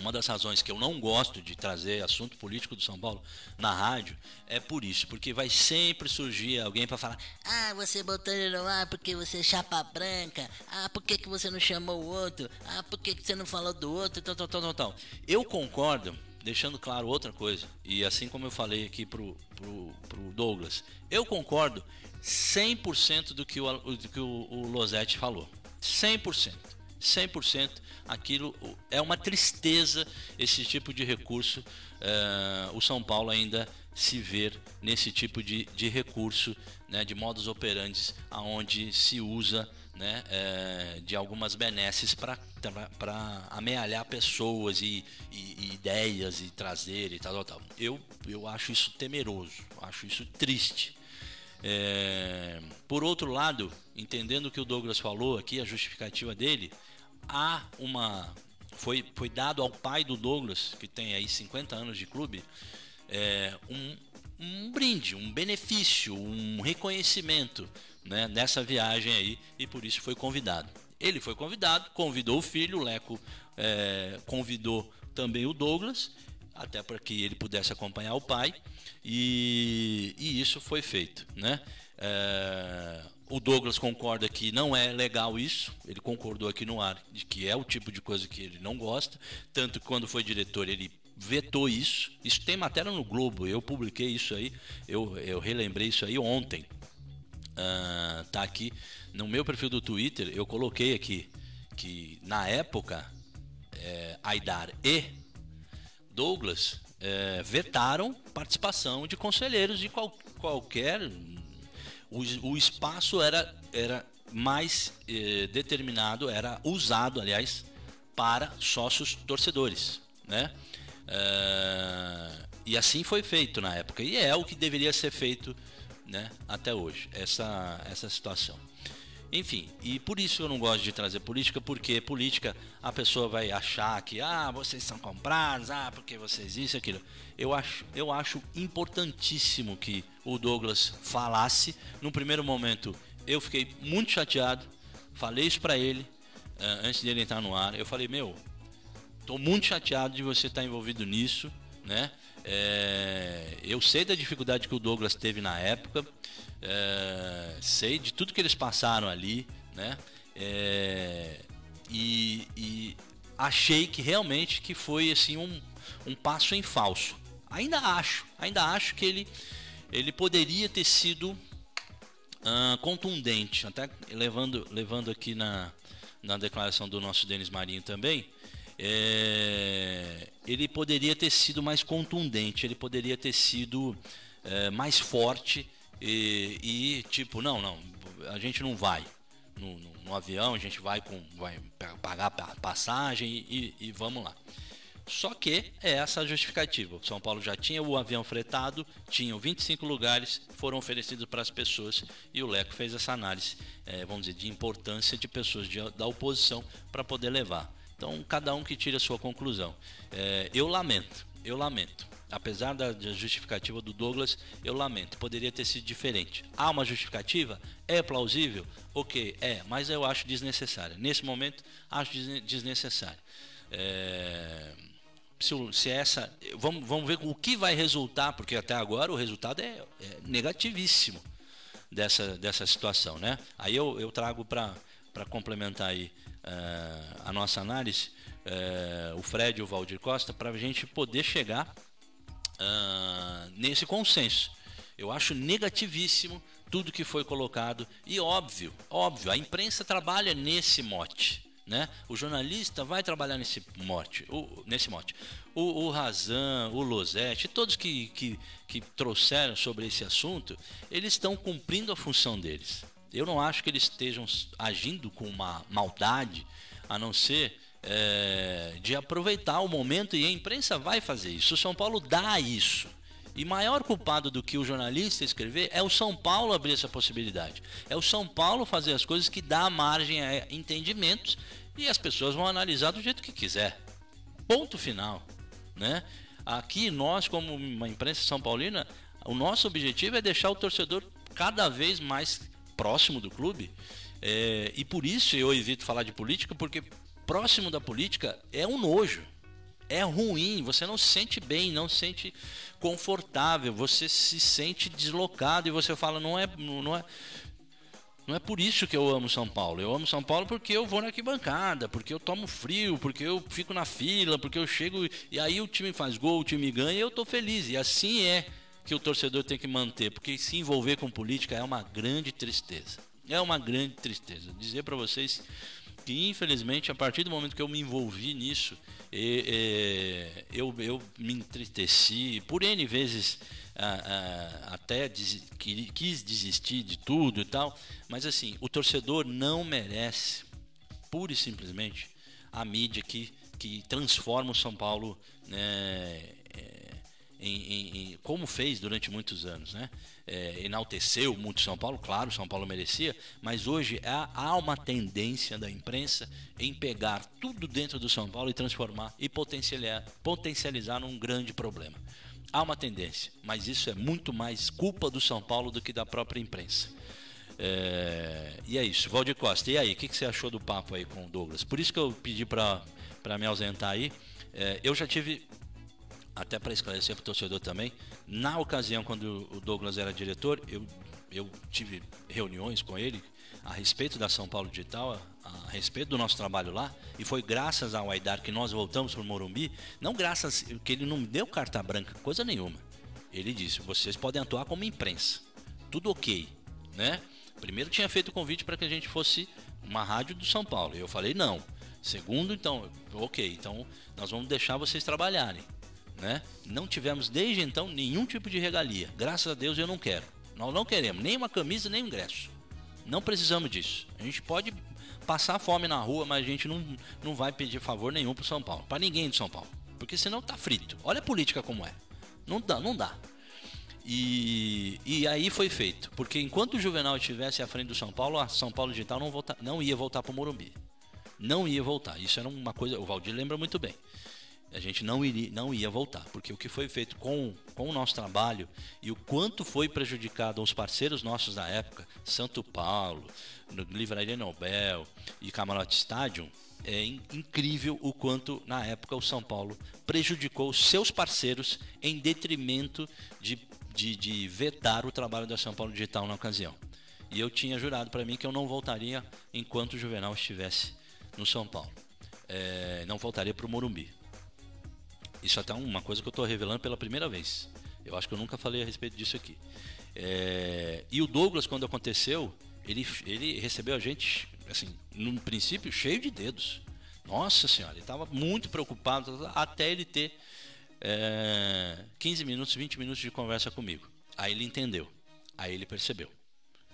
[SPEAKER 1] uma das razões que eu não gosto de trazer assunto político do São Paulo na rádio é por isso, porque vai sempre surgir alguém para falar: ah, você botou ele no ar porque você é chapa branca, ah, por que, que você não chamou o outro, ah, por que, que você não falou do outro, tal, tal, tal, tal, tal. Eu concordo, deixando claro outra coisa, e assim como eu falei aqui pro, pro, pro Douglas, eu concordo 100% do que o, do que o, o Losetti falou. 100%. 100% aquilo é uma tristeza esse tipo de recurso. Uh, o São Paulo ainda se ver nesse tipo de, de recurso, né, de modus operandi, aonde se usa né, é, de algumas benesses para amealhar pessoas e, e, e, ideias e trazer e tal, tal, tal. Eu, eu acho isso temeroso, acho isso triste. É, por outro lado, entendendo o que o Douglas falou aqui, a justificativa dele, há uma. Foi, foi dado ao pai do Douglas, que tem aí 50 anos de clube, é, um, um brinde, um benefício, um reconhecimento né, nessa viagem aí e por isso foi convidado. Ele foi convidado, convidou o filho, o Leco é, convidou também o Douglas, até para que ele pudesse acompanhar o pai, e, e isso foi feito. Né? É, o Douglas concorda que não é legal isso, ele concordou aqui no ar de que é o tipo de coisa que ele não gosta, tanto que quando foi diretor ele vetou isso. Isso tem matéria no Globo, eu publiquei isso aí, eu, eu relembrei isso aí ontem. Uh, tá aqui no meu perfil do Twitter, eu coloquei aqui que na época é, Aidar e Douglas é, vetaram participação de conselheiros de qual, qualquer. O, o espaço era, era mais é, determinado, era usado, aliás, para sócios torcedores, né? É, e assim foi feito na época e é o que deveria ser feito, né? Até hoje essa essa situação. Enfim, e por isso eu não gosto de trazer política, porque política a pessoa vai achar que ah, vocês são comprados, ah, porque vocês isso aquilo. Eu acho, eu acho importantíssimo que o Douglas falasse. No primeiro momento eu fiquei muito chateado, falei isso para ele uh, antes de ele entrar no ar. Eu falei, meu, tô muito chateado de você estar envolvido nisso, né? É, eu sei da dificuldade que o Douglas teve na época, é, sei de tudo que eles passaram ali, né? É, e, e, achei que realmente que foi assim um, um passo em falso. Ainda acho, ainda acho que ele, ele poderia ter sido uh, contundente, até levando, levando aqui na, na declaração do nosso Denis Marinho também é, ele poderia ter sido mais contundente, ele poderia ter sido é, mais forte e, e, tipo, não, não, a gente não vai no, no, no avião, a gente vai com vai pagar a passagem e, e, vamos lá. Só que é essa a justificativa. O São Paulo já tinha o avião fretado, tinham 25 lugares, foram oferecidos para as pessoas e o Leco fez essa análise, é, vamos dizer, de importância de pessoas de, da oposição para poder levar. Então, cada um que tire a sua conclusão. É, eu lamento, eu lamento. Apesar da justificativa do Douglas, eu lamento. Poderia ter sido diferente. Há uma justificativa? É plausível? Ok, é, mas eu acho desnecessária. Nesse momento, acho desnecessária. É, se, se, essa. Vamos, vamos ver o que vai resultar, porque até agora o resultado é, é negativíssimo dessa, dessa situação. Né? Aí eu, eu trago para complementar aí uh, a nossa análise, uh, o Fred e o Valdir Costa, para a gente poder chegar uh, nesse consenso. Eu acho negativíssimo tudo que foi colocado e óbvio, óbvio, a imprensa trabalha nesse mote. Né? O jornalista vai trabalhar nesse mote, o, nesse mote. O, o Razan, o Losete, todos que, que, que trouxeram sobre esse assunto, eles estão cumprindo a função deles. Eu não acho que eles estejam agindo com uma maldade, a não ser é, de aproveitar o momento e a imprensa vai fazer isso. O São Paulo dá isso. E maior culpado do que o jornalista escrever é o São Paulo abrir essa possibilidade. É o São Paulo fazer as coisas que dá margem a entendimentos e as pessoas vão analisar do jeito que quiser. Ponto final, né? Aqui nós como uma imprensa são paulina, o nosso objetivo é deixar o torcedor cada vez mais próximo do clube. É, e por isso eu evito falar de política, porque próximo da política é um nojo. É ruim, você não se sente bem, não se sente confortável, você se sente deslocado e você fala, não é, não é, não é por isso que eu amo São Paulo. Eu amo São Paulo porque eu vou na arquibancada, porque eu tomo frio, porque eu fico na fila, porque eu chego e aí o time faz gol, o time ganha e eu tô feliz. E assim é que o torcedor tem que manter, porque se envolver com política é uma grande tristeza. É uma grande tristeza. Dizer para vocês que, infelizmente, a partir do momento que eu me envolvi nisso, eu, eu me entristeci por N vezes. até quis desistir de tudo e tal, mas assim, o torcedor não merece, pura e simplesmente, a mídia que, que transforma o São Paulo né, em, em, em, como fez durante muitos anos, né? É, enalteceu muito São Paulo, claro, São Paulo merecia, mas hoje há, há, uma tendência da imprensa em pegar tudo dentro do São Paulo e transformar e potencializar, potencializar num grande problema. Há uma tendência, mas isso é muito mais culpa do São Paulo do que da própria imprensa. É, e é isso. Valdir Costa, e aí, o que, que, você achou do papo aí com o Douglas? Por isso que eu pedi para me ausentar aí. É, eu já tive, até para esclarecer para o torcedor também, na ocasião quando o Douglas era diretor, eu, eu tive reuniões com ele a respeito da São Paulo Digital, a, a respeito do nosso trabalho lá, e foi graças ao Aidar que nós voltamos para o Morumbi, não graças que ele não me deu carta branca, coisa nenhuma. Ele disse: vocês podem atuar como imprensa, tudo ok, né? Primeiro tinha feito o convite para que a gente fosse uma rádio do São Paulo. Eu falei não. Segundo, então, ok, então nós vamos deixar vocês trabalharem, né? Não tivemos desde então nenhum tipo de regalia. Graças a Deus eu não quero. Nós não queremos nem uma camisa nem um ingresso. Não precisamos disso. A gente pode passar fome na rua, mas a gente não, não vai pedir favor nenhum para São Paulo, para ninguém de São Paulo, porque senão tá frito. Olha a política como é. Não dá, não dá. E, e aí foi feito, porque enquanto o Juvenal estivesse à frente do São Paulo, a São Paulo Digital não, volta, não ia voltar para o Morumbi. Não ia voltar. Isso era uma coisa, o Valdir lembra muito bem. A gente não, iria, não ia voltar, porque o que foi feito com, com o nosso trabalho e o quanto foi prejudicado aos parceiros nossos da época, Santo Paulo, Livraria Nobel e Camarote Stadium, é incrível o quanto na época o São Paulo prejudicou seus parceiros em detrimento de de, de vetar o trabalho da São Paulo Digital na ocasião. E eu tinha jurado para mim que eu não voltaria enquanto o Juvenal estivesse no São Paulo. É, não voltaria para o Morumbi. Isso é até uma coisa que eu estou revelando pela primeira vez. Eu acho que eu nunca falei a respeito disso aqui. É, e o Douglas, quando aconteceu, ele, ele recebeu a gente, assim, no princípio, cheio de dedos. Nossa Senhora, ele estava muito preocupado até ele ter é, 15 minutos, 20 minutos de conversa comigo. Aí ele entendeu. Aí ele percebeu.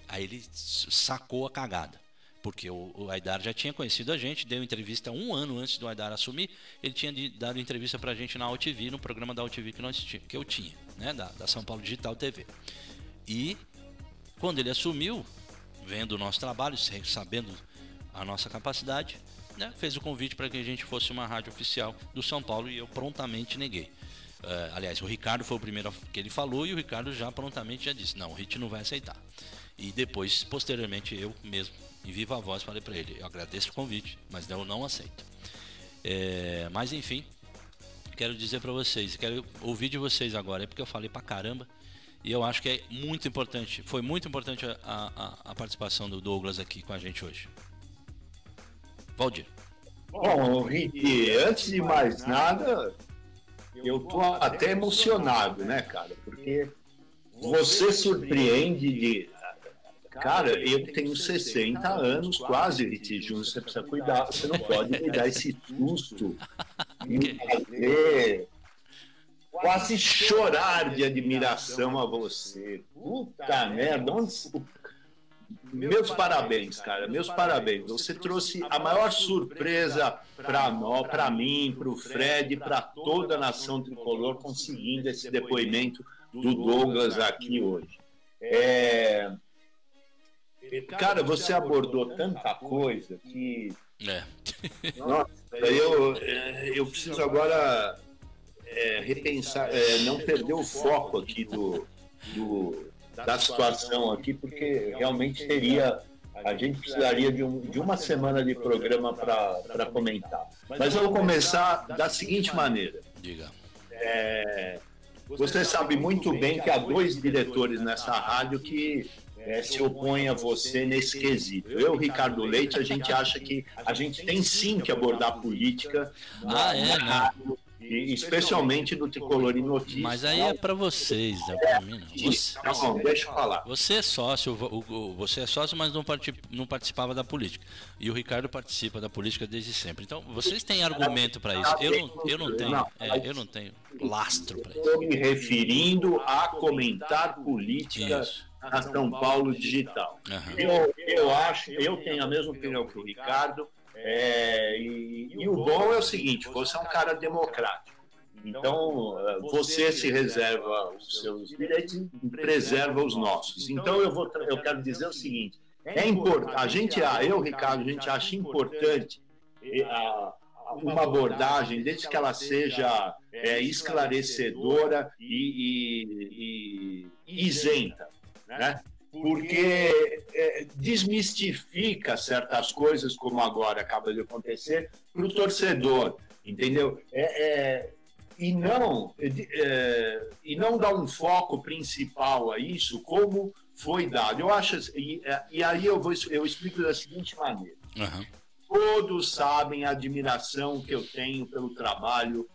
[SPEAKER 1] Aí ele sacou a cagada. Porque o, o Aidar já tinha conhecido a gente, deu entrevista um ano antes do Aidar assumir. Ele tinha de, dado entrevista pra gente na AltV, no programa da AltV que, que eu tinha, né? Da, da São Paulo Digital TV. E quando ele assumiu, vendo o nosso trabalho, sabendo a nossa capacidade, né, fez o convite para que a gente fosse uma rádio oficial do São Paulo e eu prontamente neguei. Uh, aliás, o Ricardo foi o primeiro que ele falou e o Ricardo já prontamente já disse: não, o Rit não vai aceitar. E depois, posteriormente, eu mesmo, em viva voz, falei para ele: eu agradeço o convite, mas eu não aceito. É, mas enfim, quero dizer para vocês, quero ouvir de vocês agora, é porque eu falei para caramba. E eu acho que é muito importante, foi muito importante a, a, a participação do Douglas aqui com a gente hoje. Valdir.
[SPEAKER 3] Bom, Rick, antes de mais nada, eu tô até emocionado, né, cara? Porque você surpreende de. Cara, eu tenho 60 anos, quase, Júnior, você precisa cuidar, você não pode me dar esse susto me fazer quase chorar de admiração a você. Puta merda, onde, meus parabéns, cara. Meus parabéns. Você trouxe a maior surpresa para nós, para mim, para o Fred, para toda a nação tricolor, conseguindo esse depoimento do Douglas aqui hoje. É... Cara, você abordou tanta coisa que. É. Nossa, eu, eu preciso agora é, repensar, é, não perder o foco aqui do, do da situação aqui, porque realmente teria. A gente precisaria de, um, de uma semana de programa para comentar. Mas eu vou começar da seguinte maneira. Diga. É, você sabe muito bem que há dois diretores nessa rádio que é, se opõem a você nesse quesito. Eu, Ricardo Leite, a gente acha que a gente tem sim que abordar política ah, é, e especialmente do Tricolor em Notícias.
[SPEAKER 1] Mas aí é para vocês, é para mim não. Você,
[SPEAKER 3] tá bom, deixa eu falar.
[SPEAKER 1] Você é sócio, você é sócio, mas não, não participava da política. E o Ricardo participa da política desde sempre. Então, vocês têm argumento para isso. Eu não, eu não tenho, é, eu não tenho lastro para isso.
[SPEAKER 3] Estou me referindo a comentar política isso. Na São Paulo Digital. Uhum. Eu, eu acho, eu tenho a mesma opinião que o Ricardo. É, e, e, o bom é o seguinte: você é um cara democrático. Então, eh, você se reserva os seus direitos e preserva os nossos. Então, eu, vou, eu quero dizer o seguinte: é importante, a gente, eu, Ricardo, a gente acha importante eh, a, uma abordagem, desde que ela seja é, esclarecedora e, e, e isenta. Né? porque é, desmistifica certas coisas, como agora acaba de acontecer, para o torcedor, entendeu? É, é, e não é, e não dá um foco principal a isso, como foi dado. Eu acho e, e aí eu vou eu explico da seguinte maneira. Uhum. Todos sabem a admiração que eu tenho pelo trabalho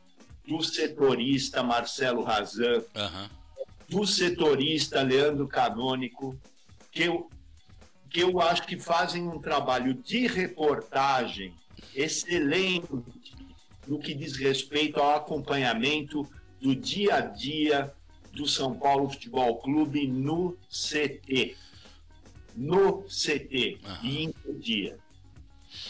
[SPEAKER 3] do setorista Marcelo Razan, uhum. Do setorista Leandro Canônico, que eu, que eu acho que fazem um trabalho de reportagem excelente no que diz respeito ao acompanhamento do dia a dia do São Paulo Futebol Clube no CT. No CT uhum. e em dia.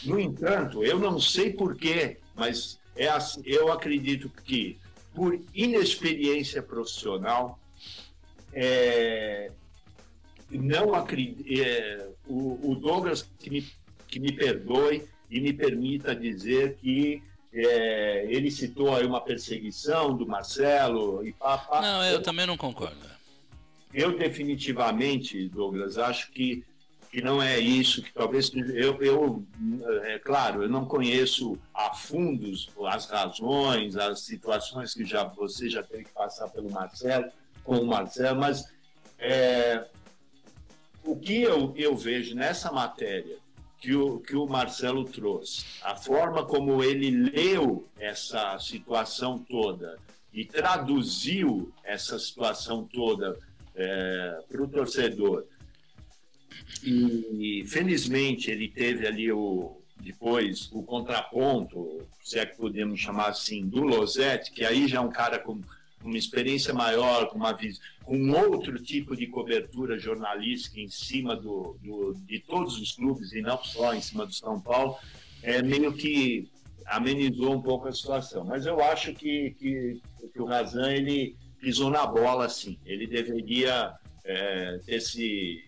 [SPEAKER 3] No entanto, eu não sei porquê, mas é assim, eu acredito que por inexperiência profissional, é, não acredito, é, o, o, Douglas que me, que me perdoe e me permita dizer que é, ele citou aí uma perseguição do Marcelo e pá, pá.
[SPEAKER 1] Não, eu, eu também não concordo.
[SPEAKER 3] Eu definitivamente, Douglas, acho que que não é isso, que talvez eu, eu é claro, eu não conheço a fundo as razões, as situações que já você já teve que passar pelo Marcelo, com o Marcelo, mas é, o que eu, eu vejo nessa matéria que o, que o Marcelo trouxe, a forma como ele leu essa situação toda e traduziu essa situação toda é, para o torcedor, e felizmente ele teve ali o depois o contraponto, se é que podemos chamar assim, do Losetti, que aí já é um cara com uma experiência maior, com uma com outro tipo de cobertura jornalística em cima do, do, de todos os clubes e não só em cima do São Paulo, é meio que amenizou um pouco a situação. Mas eu acho que, que, que o Razan ele pisou na bola, assim. Ele deveria é, ter se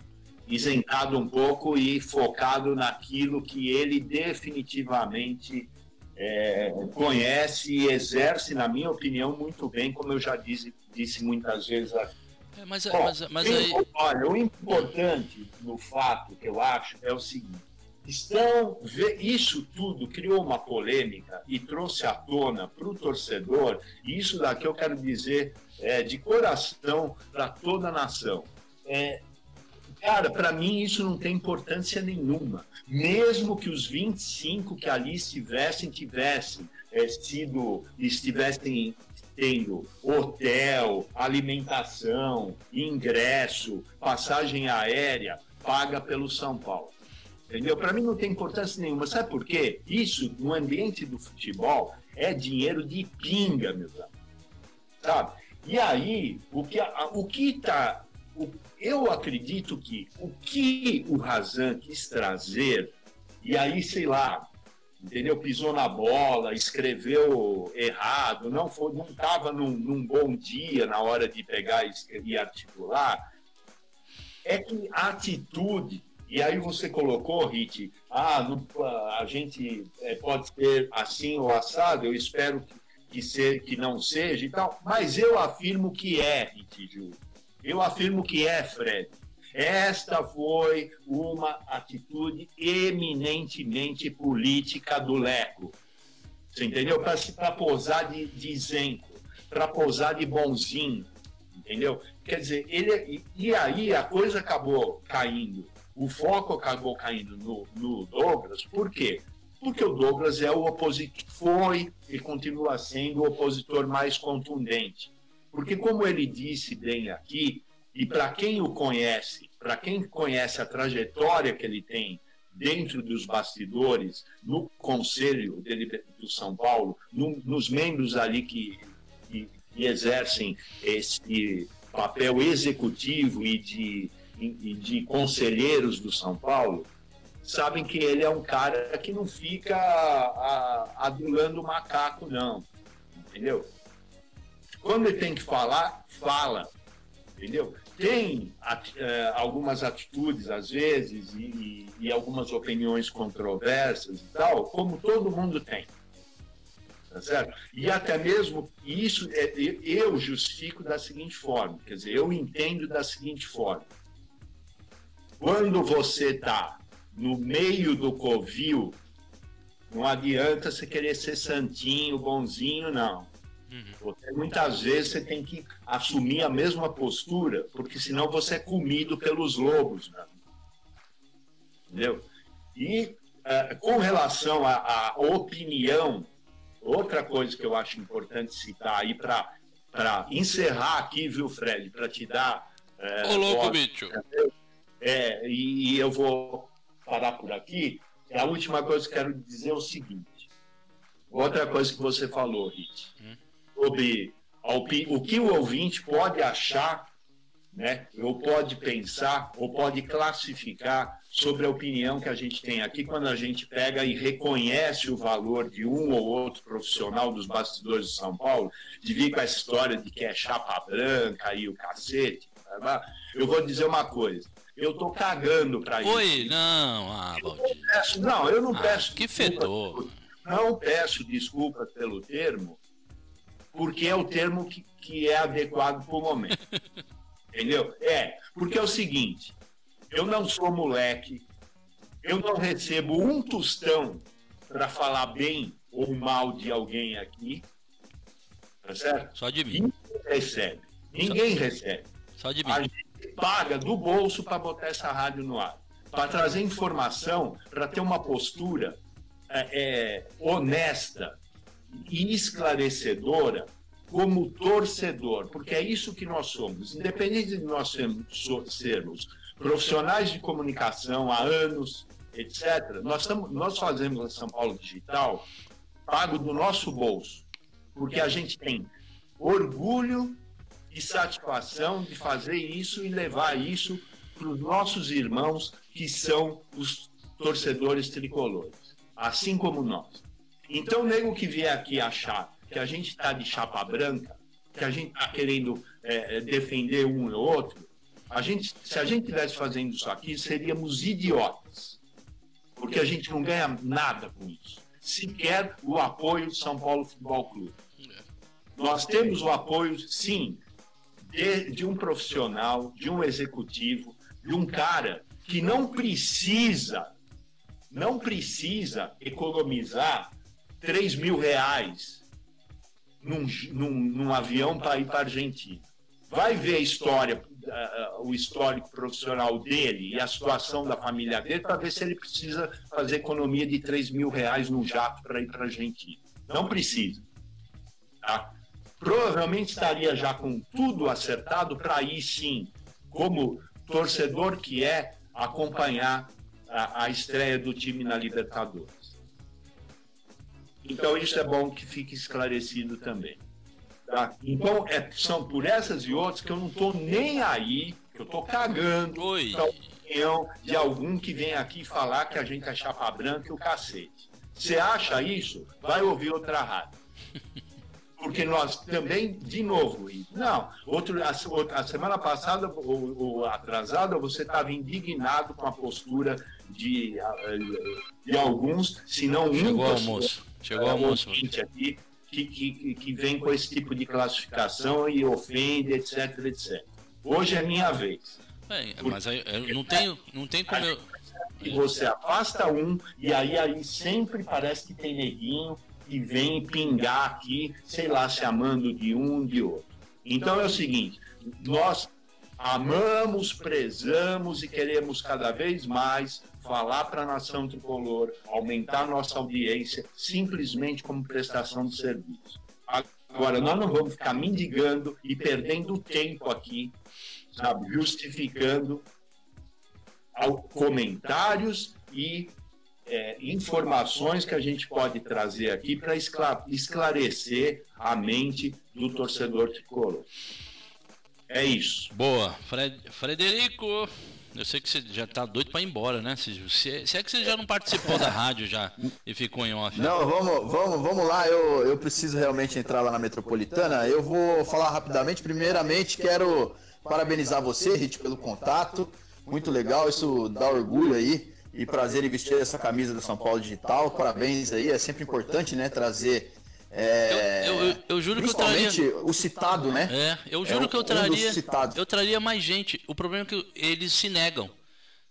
[SPEAKER 3] isentado um pouco e focado naquilo que ele definitivamente é, conhece e exerce, na minha opinião, muito bem, como eu já disse, disse muitas vezes aqui. É, mas, Bom, mas, mas aí... Olha, o importante no fato que eu acho é o seguinte: estão isso tudo criou uma polêmica e trouxe à tona para o torcedor, e isso daqui eu quero dizer é, de coração para toda a nação. É, Cara, para mim isso não tem importância nenhuma. Mesmo que os 25 que ali estivessem tivessem é, sido, estivessem tendo hotel, alimentação, ingresso, passagem aérea paga pelo São Paulo. Entendeu? Para mim não tem importância nenhuma. Sabe por quê? Isso, no ambiente do futebol, é dinheiro de pinga, meu amigos. Sabe? E aí, o que o que tá eu acredito que o que o Razan quis trazer, e aí, sei lá, entendeu? Pisou na bola, escreveu errado, não foi, não estava num, num, bom dia na hora de pegar e, articular, é que a atitude, e aí você colocou, Rit, ah, a gente é, pode ser assim ou assado, eu espero que, que, ser, que não seja e tal, mas eu afirmo que é, Rit, Júlio. Eu afirmo que é, Fred. Esta foi uma atitude eminentemente política do Leco. Você entendeu? Para posar de, de isento, para posar de bonzinho. Entendeu? Quer dizer, ele, e aí a coisa acabou caindo. O foco acabou caindo no, no Douglas. Por quê? Porque o Douglas é o opositor, foi e continua sendo o opositor mais contundente. Porque, como ele disse bem aqui, e para quem o conhece, para quem conhece a trajetória que ele tem dentro dos bastidores, no Conselho do São Paulo, no, nos membros ali que, que, que, exercem esse papel executivo e de, e de conselheiros do São Paulo, sabem que ele é um cara que não fica adulando o macaco, não. Entendeu? Quando ele tem que falar, fala. Entendeu? Tem é, algumas atitudes, às vezes, e, e, algumas opiniões controversas e tal, como todo mundo tem. Tá certo? E até mesmo isso é, eu justifico da seguinte forma, quer dizer, eu entendo da seguinte forma. quando você está no meio do covil, não adianta você querer ser santinho, bonzinho, não. Uhum. muitas vezes você tem que assumir a mesma postura, porque senão você é comido pelos lobos. Né? Entendeu? E uh, com relação à opinião, outra coisa que eu acho importante citar aí para encerrar aqui, viu, Fred? Para te dar.
[SPEAKER 1] Uh, Ô, louco, bicho!
[SPEAKER 3] É, e, e eu vou parar por aqui. A última coisa que eu quero dizer é o seguinte. Outra coisa que você falou, Rit, hum. Sobre o que o ouvinte pode achar, né, ou pode pensar, ou pode classificar sobre a opinião que a gente tem aqui quando a gente pega e reconhece o valor de um ou outro profissional dos bastidores de São Paulo, de vir com essa história de que é chapa branca e o cacete. Eu vou dizer uma coisa eu tô cagando para isso.
[SPEAKER 1] Oi, não, ah,
[SPEAKER 3] eu não, peço, não, eu não
[SPEAKER 1] ah,
[SPEAKER 3] peço.
[SPEAKER 1] Que fedor.
[SPEAKER 3] Não peço desculpas pelo termo, porque é o termo que, que é adequado para o momento. Entendeu? É, porque é o seguinte: eu não sou moleque, eu não recebo um tostão para falar bem ou mal de alguém aqui. Tá certo?
[SPEAKER 1] Só de mim.
[SPEAKER 3] Ninguém recebe. Ninguém Só... recebe.
[SPEAKER 1] Só de mim.
[SPEAKER 3] A gente paga do bolso para botar essa rádio no ar, para trazer informação, para ter uma postura é, é, honesta e esclarecedora como torcedor, porque é isso que nós somos, independente de nós sermos, profissionais de comunicação há anos, etc. Nós, tamo, nós fazemos a São Paulo Digital pago do nosso bolso, porque a gente tem orgulho e satisfação de fazer isso e levar isso para os nossos irmãos que são os torcedores tricolores, assim como nós. Então, nego que vier aqui achar que a gente está de chapa branca, que a gente está querendo é, é, defender um e outro, a gente, se a gente estivesse fazendo isso aqui, seríamos idiotas, porque a gente não ganha nada com isso, sequer o apoio do São Paulo Futebol Clube. Nós temos o apoio, sim, de, de um profissional, de um executivo, de um cara que não precisa, não precisa economizar 3 mil reais num, num, num avião para ir para a Argentina. Vai ver a história, uh, o histórico profissional dele e a situação da família dele para ver se ele precisa fazer economia de 3 mil reais num jato para ir para a Argentina. Não precisa. Tá? provavelmente estaria já com tudo acertado para aí sim, como torcedor que é, acompanhar a, a estreia do time na Libertadores. Então isso é bom que fique esclarecido também. Tá? Então é, são por essas e outras que eu não estou nem aí, que eu estou cagando a opinião de algum que vem aqui falar que a gente é chapa branca e o cacete. Você acha isso? Vai ouvir outra rádio. porque nós também, de novo, não, outro, a, a semana passada, ou, ou atrasada, você estava indignado com a postura de, de alguns, se não um.
[SPEAKER 1] Chegou almoço. Chegou almoço.
[SPEAKER 3] Aqui, que, que, que vem com esse tipo de classificação e ofende, etc, etc. Hoje é minha vez.
[SPEAKER 1] Bem, mas aí, eu não tenho, não tem como eu...
[SPEAKER 3] Você afasta um e aí, aí sempre parece que tem neguinho que vem pingar aqui, sei lá, se amando de um de outro. Então é o seguinte: nós amamos, prezamos e queremos cada vez mais falar para a nação tricolor, aumentar nossa audiência, simplesmente como prestação de serviço. Agora, nós não vamos ficar mendigando e perdendo tempo aqui, sabe, justificando comentários e é, informações que a gente pode trazer aqui para esclarecer a mente do torcedor tricolor. É isso.
[SPEAKER 1] Boa. Fred, Frederico, eu sei que você já está doido para ir embora, né? Se, se, se, é que você já não participou da rádio já e ficou em off.
[SPEAKER 4] Não, vamos, vamos, vamos lá. Eu, eu preciso realmente entrar lá na Metropolitana. Eu vou falar rapidamente. Primeiramente, quero parabenizar você, Rit, pelo contato. Muito legal, isso dá orgulho aí e prazer em vestir essa camisa do São Paulo Digital. Parabéns aí, é sempre importante, né, trazer é,
[SPEAKER 1] eu, eu, eu, juro que eu traria.
[SPEAKER 4] o citado, né?
[SPEAKER 1] É, eu juro é que eu traria. Um eu traria mais gente. O problema é que eles se negam.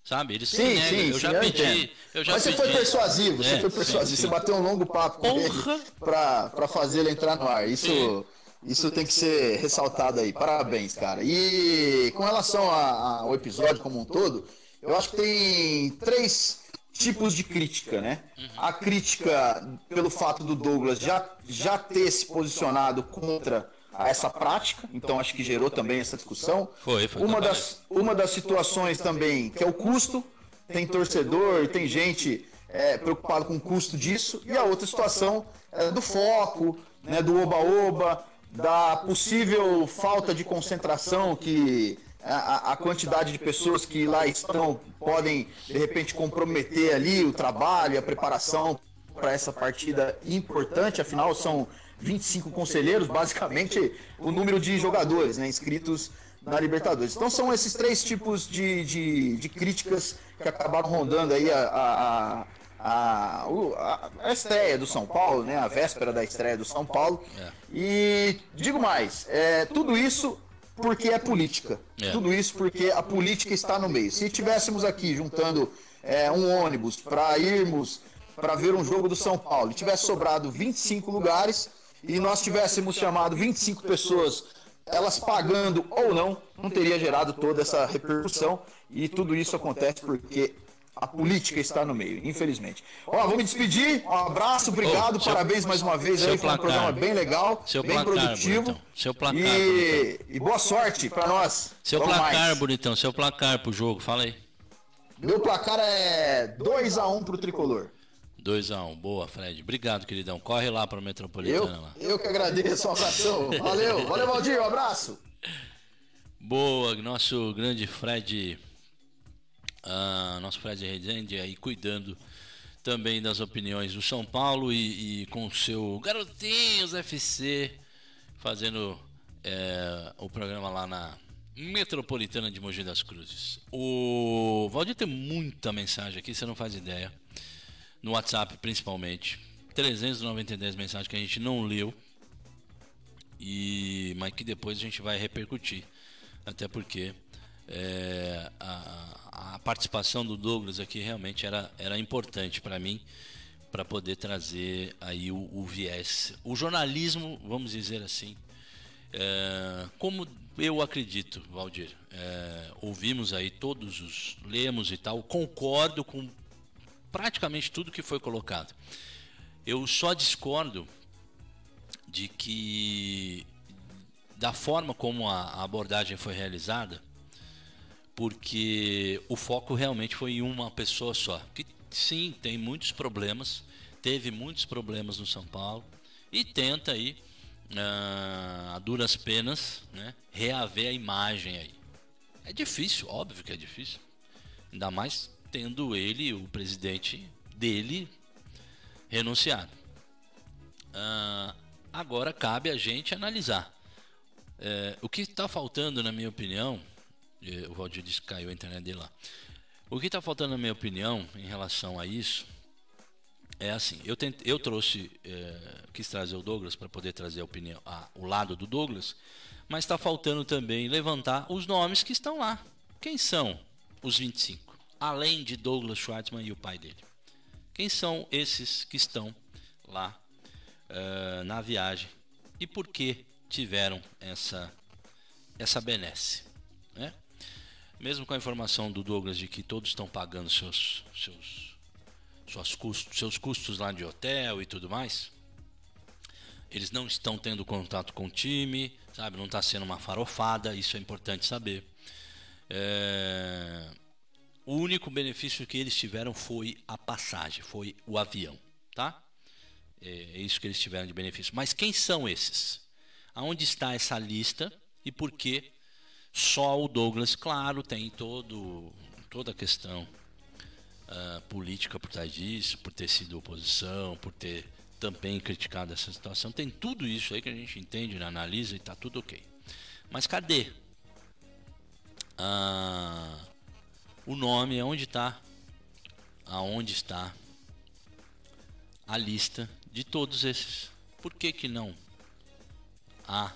[SPEAKER 1] Sabe? Eles
[SPEAKER 4] sim,
[SPEAKER 1] negam.
[SPEAKER 4] sim,
[SPEAKER 1] eu já
[SPEAKER 4] sim,
[SPEAKER 1] pedi. Eu já
[SPEAKER 4] Mas
[SPEAKER 1] pedi.
[SPEAKER 4] você foi persuasivo, você
[SPEAKER 1] É,
[SPEAKER 4] foi persuasivo.
[SPEAKER 1] sim,
[SPEAKER 4] Você
[SPEAKER 1] sim.
[SPEAKER 4] bateu um longo papo com
[SPEAKER 1] Porra!
[SPEAKER 4] ele pra, pra fazer ele entrar no ar. Isso, isso tem que ser ressaltado aí. Parabéns, cara. E com relação a- ao episódio como um todo, eu acho que tem três tipos de crítica, né? A crítica pelo fato do Douglas já, já ter se posicionado contra essa prática, então acho que gerou também essa discussão.
[SPEAKER 1] Foi, foi.
[SPEAKER 4] Uma das, uma das situações também que é o custo, tem torcedor, tem gente é, preocupado com o custo disso, e a outra situação é do foco, né, do oba-oba, da possível falta de concentração que a, a- quantidade de pessoas que lá estão podem de repente comprometer ali o trabalho, a preparação para essa partida importante, afinal são 25 conselheiros, basicamente o número de jogadores né, inscritos na Libertadores. Então são esses três tipos de, de, de críticas que acabaram rondando aí a, a, a, a- a estreia do São Paulo, né, a véspera da estreia do São Paulo.
[SPEAKER 1] É.
[SPEAKER 4] E digo mais, é, tudo isso porque é política.
[SPEAKER 1] É.
[SPEAKER 4] Tudo isso porque a política está no meio. Se tivéssemos aqui juntando é, um ônibus para irmos para ver um jogo do São Paulo e tivesse sobrado 25 lugares e nós tivéssemos chamado 25 pessoas, elas pagando ou não, não teria gerado toda essa repercussão e tudo isso acontece porque a política está no meio, infelizmente. Ó, vou me despedir. Um abraço, obrigado,
[SPEAKER 1] seu-
[SPEAKER 4] parabéns mais uma vez aí, foi um programa bem legal,
[SPEAKER 1] Seu
[SPEAKER 4] bem
[SPEAKER 1] placar,
[SPEAKER 4] produtivo.
[SPEAKER 1] bonitão. Seu placar,
[SPEAKER 4] e, e boa sorte para nós.
[SPEAKER 1] Seu
[SPEAKER 4] Vamos
[SPEAKER 1] placar,
[SPEAKER 4] mais.
[SPEAKER 1] bonitão, seu placar pro jogo, fala aí.
[SPEAKER 4] Meu placar é 2 a 1 pro tricolor.
[SPEAKER 1] 2x1, boa, Fred. Obrigado, queridão. Corre lá pra
[SPEAKER 4] Eu,
[SPEAKER 1] Metropolitana lá.
[SPEAKER 4] eu que agradeço, um abração. Valeu, valeu, Valdir, um abraço.
[SPEAKER 1] Boa, nosso grande Fred, ah, nosso Fred Rezende aí cuidando também das opiniões do São Paulo e, e com o seu Garotinhos FC fazendo é, o programa lá na Metropolitana de Mogi das Cruzes. O Valdir tem muita mensagem aqui, você não faz ideia. No WhatsApp principalmente. 392 mensagens que a gente não leu e mas que depois a gente vai repercutir até porque é, a, a participação do Douglas aqui realmente era, era importante para mim para poder trazer aí o, o viés. O jornalismo vamos dizer assim é, como eu acredito Valdir é, ouvimos aí todos os lemos e tal concordo com praticamente tudo que foi colocado. Eu só discordo de que da forma como a, a abordagem foi realizada, porque o foco realmente foi em uma pessoa só. Que sim, tem muitos problemas, teve muitos problemas no São Paulo e tenta aí ah, a duras penas, né, reaver a imagem aí. É difícil, óbvio que é difícil. Ainda mais tendo ele, o presidente dele, renunciado. Ah, agora cabe a gente analisar. É, o que está faltando, na minha opinião, o Valdir disse que caiu a internet dele lá. O que está faltando, na minha opinião, em relação a isso, é assim: eu, tent, eu trouxe, eh, quis trazer o Douglas para poder trazer a opinião, a, o lado do Douglas, mas está faltando também levantar os nomes que estão lá. Quem são os 25? Além de Douglas Schwartzman e o pai dele. Quem são esses que estão lá eh, na viagem e por que tiveram essa essa benesse? Mesmo com a informação do Douglas de que todos estão pagando seus seus suas custos, seus custos lá de hotel e tudo mais, eles não estão tendo contato com o time, sabe? Não está sendo uma farofada, isso é importante saber. É, O único benefício que eles tiveram foi a passagem, foi o avião, tá? É isso que eles tiveram de benefício. Mas quem são esses? Aonde está essa lista e por que só o Douglas? Claro, tem todo, toda a questão ah, política por trás disso, por ter sido oposição, por ter também criticado essa situação. Tem tudo isso aí que a gente entende, analisa e está tudo ok. Mas cadê? Ah, o nome, aonde está? Aonde está a lista de todos esses? Por que que não há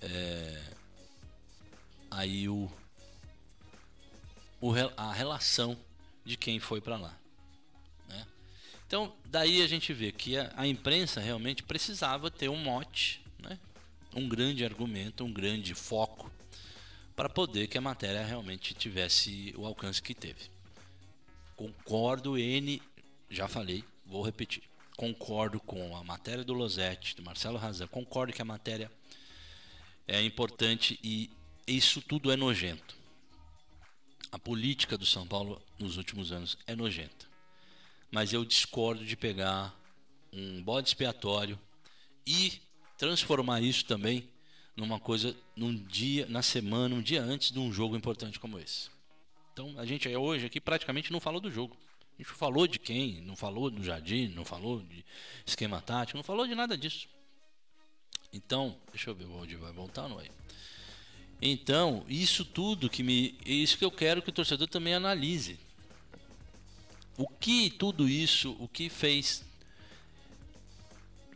[SPEAKER 1] é, aí o a relação de quem foi para lá. Né? Então, daí a gente vê que a, a, imprensa realmente precisava ter um mote, né? um grande argumento, um grande foco, para poder que a matéria realmente tivesse o alcance que teve. Concordo, N, já falei, vou repetir. Concordo com a matéria do Losetti, do Marcelo Razan, concordo que a matéria é importante e isso tudo é nojento. A política do São Paulo nos últimos anos é nojenta. Mas eu discordo de pegar um bode expiatório e transformar isso também numa coisa num dia, na semana, um dia antes de um jogo importante como esse. Então a gente hoje aqui praticamente não falou do jogo. A gente falou de quem, não falou do Jardim, não falou de esquema tático, não falou de nada disso. Então, deixa eu ver onde vai voltar, não é? Então, isso tudo que me. Isso que eu quero que o torcedor também analise. O que tudo isso, o que fez.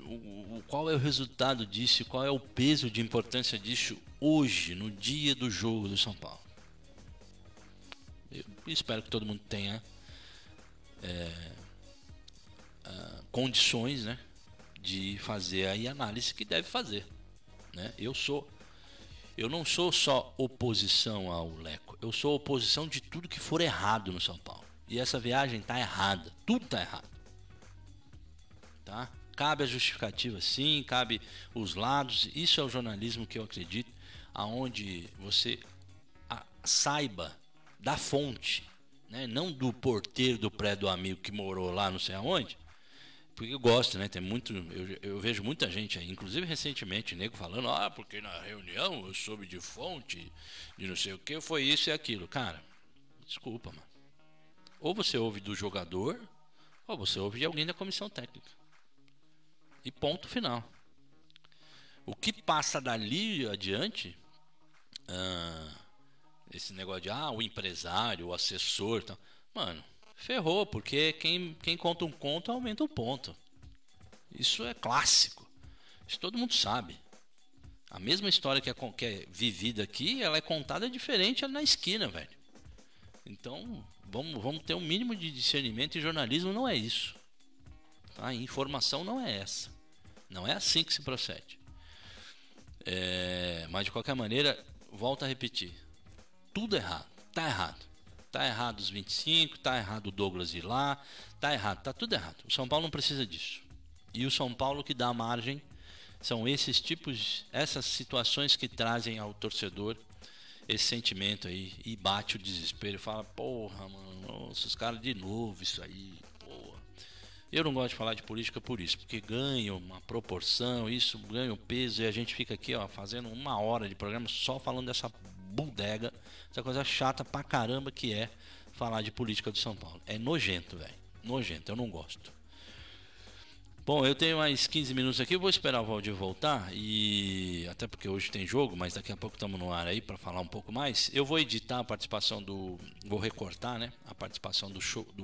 [SPEAKER 1] O, qual é o resultado disso? Qual é o peso de importância disso hoje, no dia do jogo do São Paulo? Eu espero que todo mundo tenha é, uh, condições né, de fazer a análise que deve fazer. Né? Eu sou eu não sou só oposição ao Leco, eu sou oposição de tudo que for errado no São Paulo. E essa viagem tá errada, tudo tá errado. Tá? Cabe a justificativa sim, cabe os lados, isso é o jornalismo que eu acredito, aonde você saiba da fonte, né? não do porteiro do prédio do amigo que morou lá não sei aonde, porque eu gosto, né? Tem muito, eu, eu vejo muita gente aí, inclusive recentemente, nego falando, ah, porque na reunião eu soube de fonte, de não sei o que, foi isso e aquilo. Cara, desculpa, mano. Ou você ouve do jogador, ou você ouve de alguém da comissão técnica. E ponto final. O que passa dali adiante, ah, esse negócio de ah, o empresário, o assessor, tal, mano ferrou, porque quem, quem conta um conto aumenta o ponto. Isso é clássico. Isso todo mundo sabe. A mesma história que é, que é vivida aqui, ela é contada diferente na esquina, velho. Então, vamos, vamos ter um mínimo de discernimento e jornalismo não é isso. Tá? Informação não é essa. Não é assim que se procede. É, mas de qualquer maneira, volto a repetir. Tudo errado. Tá errado. Tá errado os 25, tá errado o Douglas ir lá, tá errado, tá tudo errado. O São Paulo não precisa disso. E o São Paulo que dá margem são esses tipos, essas situações que trazem ao torcedor esse sentimento aí e bate o desespero e fala: "Porra, mano, os caras de novo isso aí, porra". Eu não gosto de falar de política por isso, porque ganha uma proporção, isso ganha um peso e a gente fica aqui, ó, fazendo uma hora de programa só falando dessa bodega, essa coisa chata pra caramba que é falar de política do São Paulo. É nojento, velho. Nojento, eu não gosto. Bom, eu tenho mais 15 minutos aqui, vou esperar o Valdir voltar e até porque hoje tem jogo, mas daqui a pouco estamos no ar aí para falar um pouco mais. Eu vou editar a participação do, vou recortar, né, a participação do show do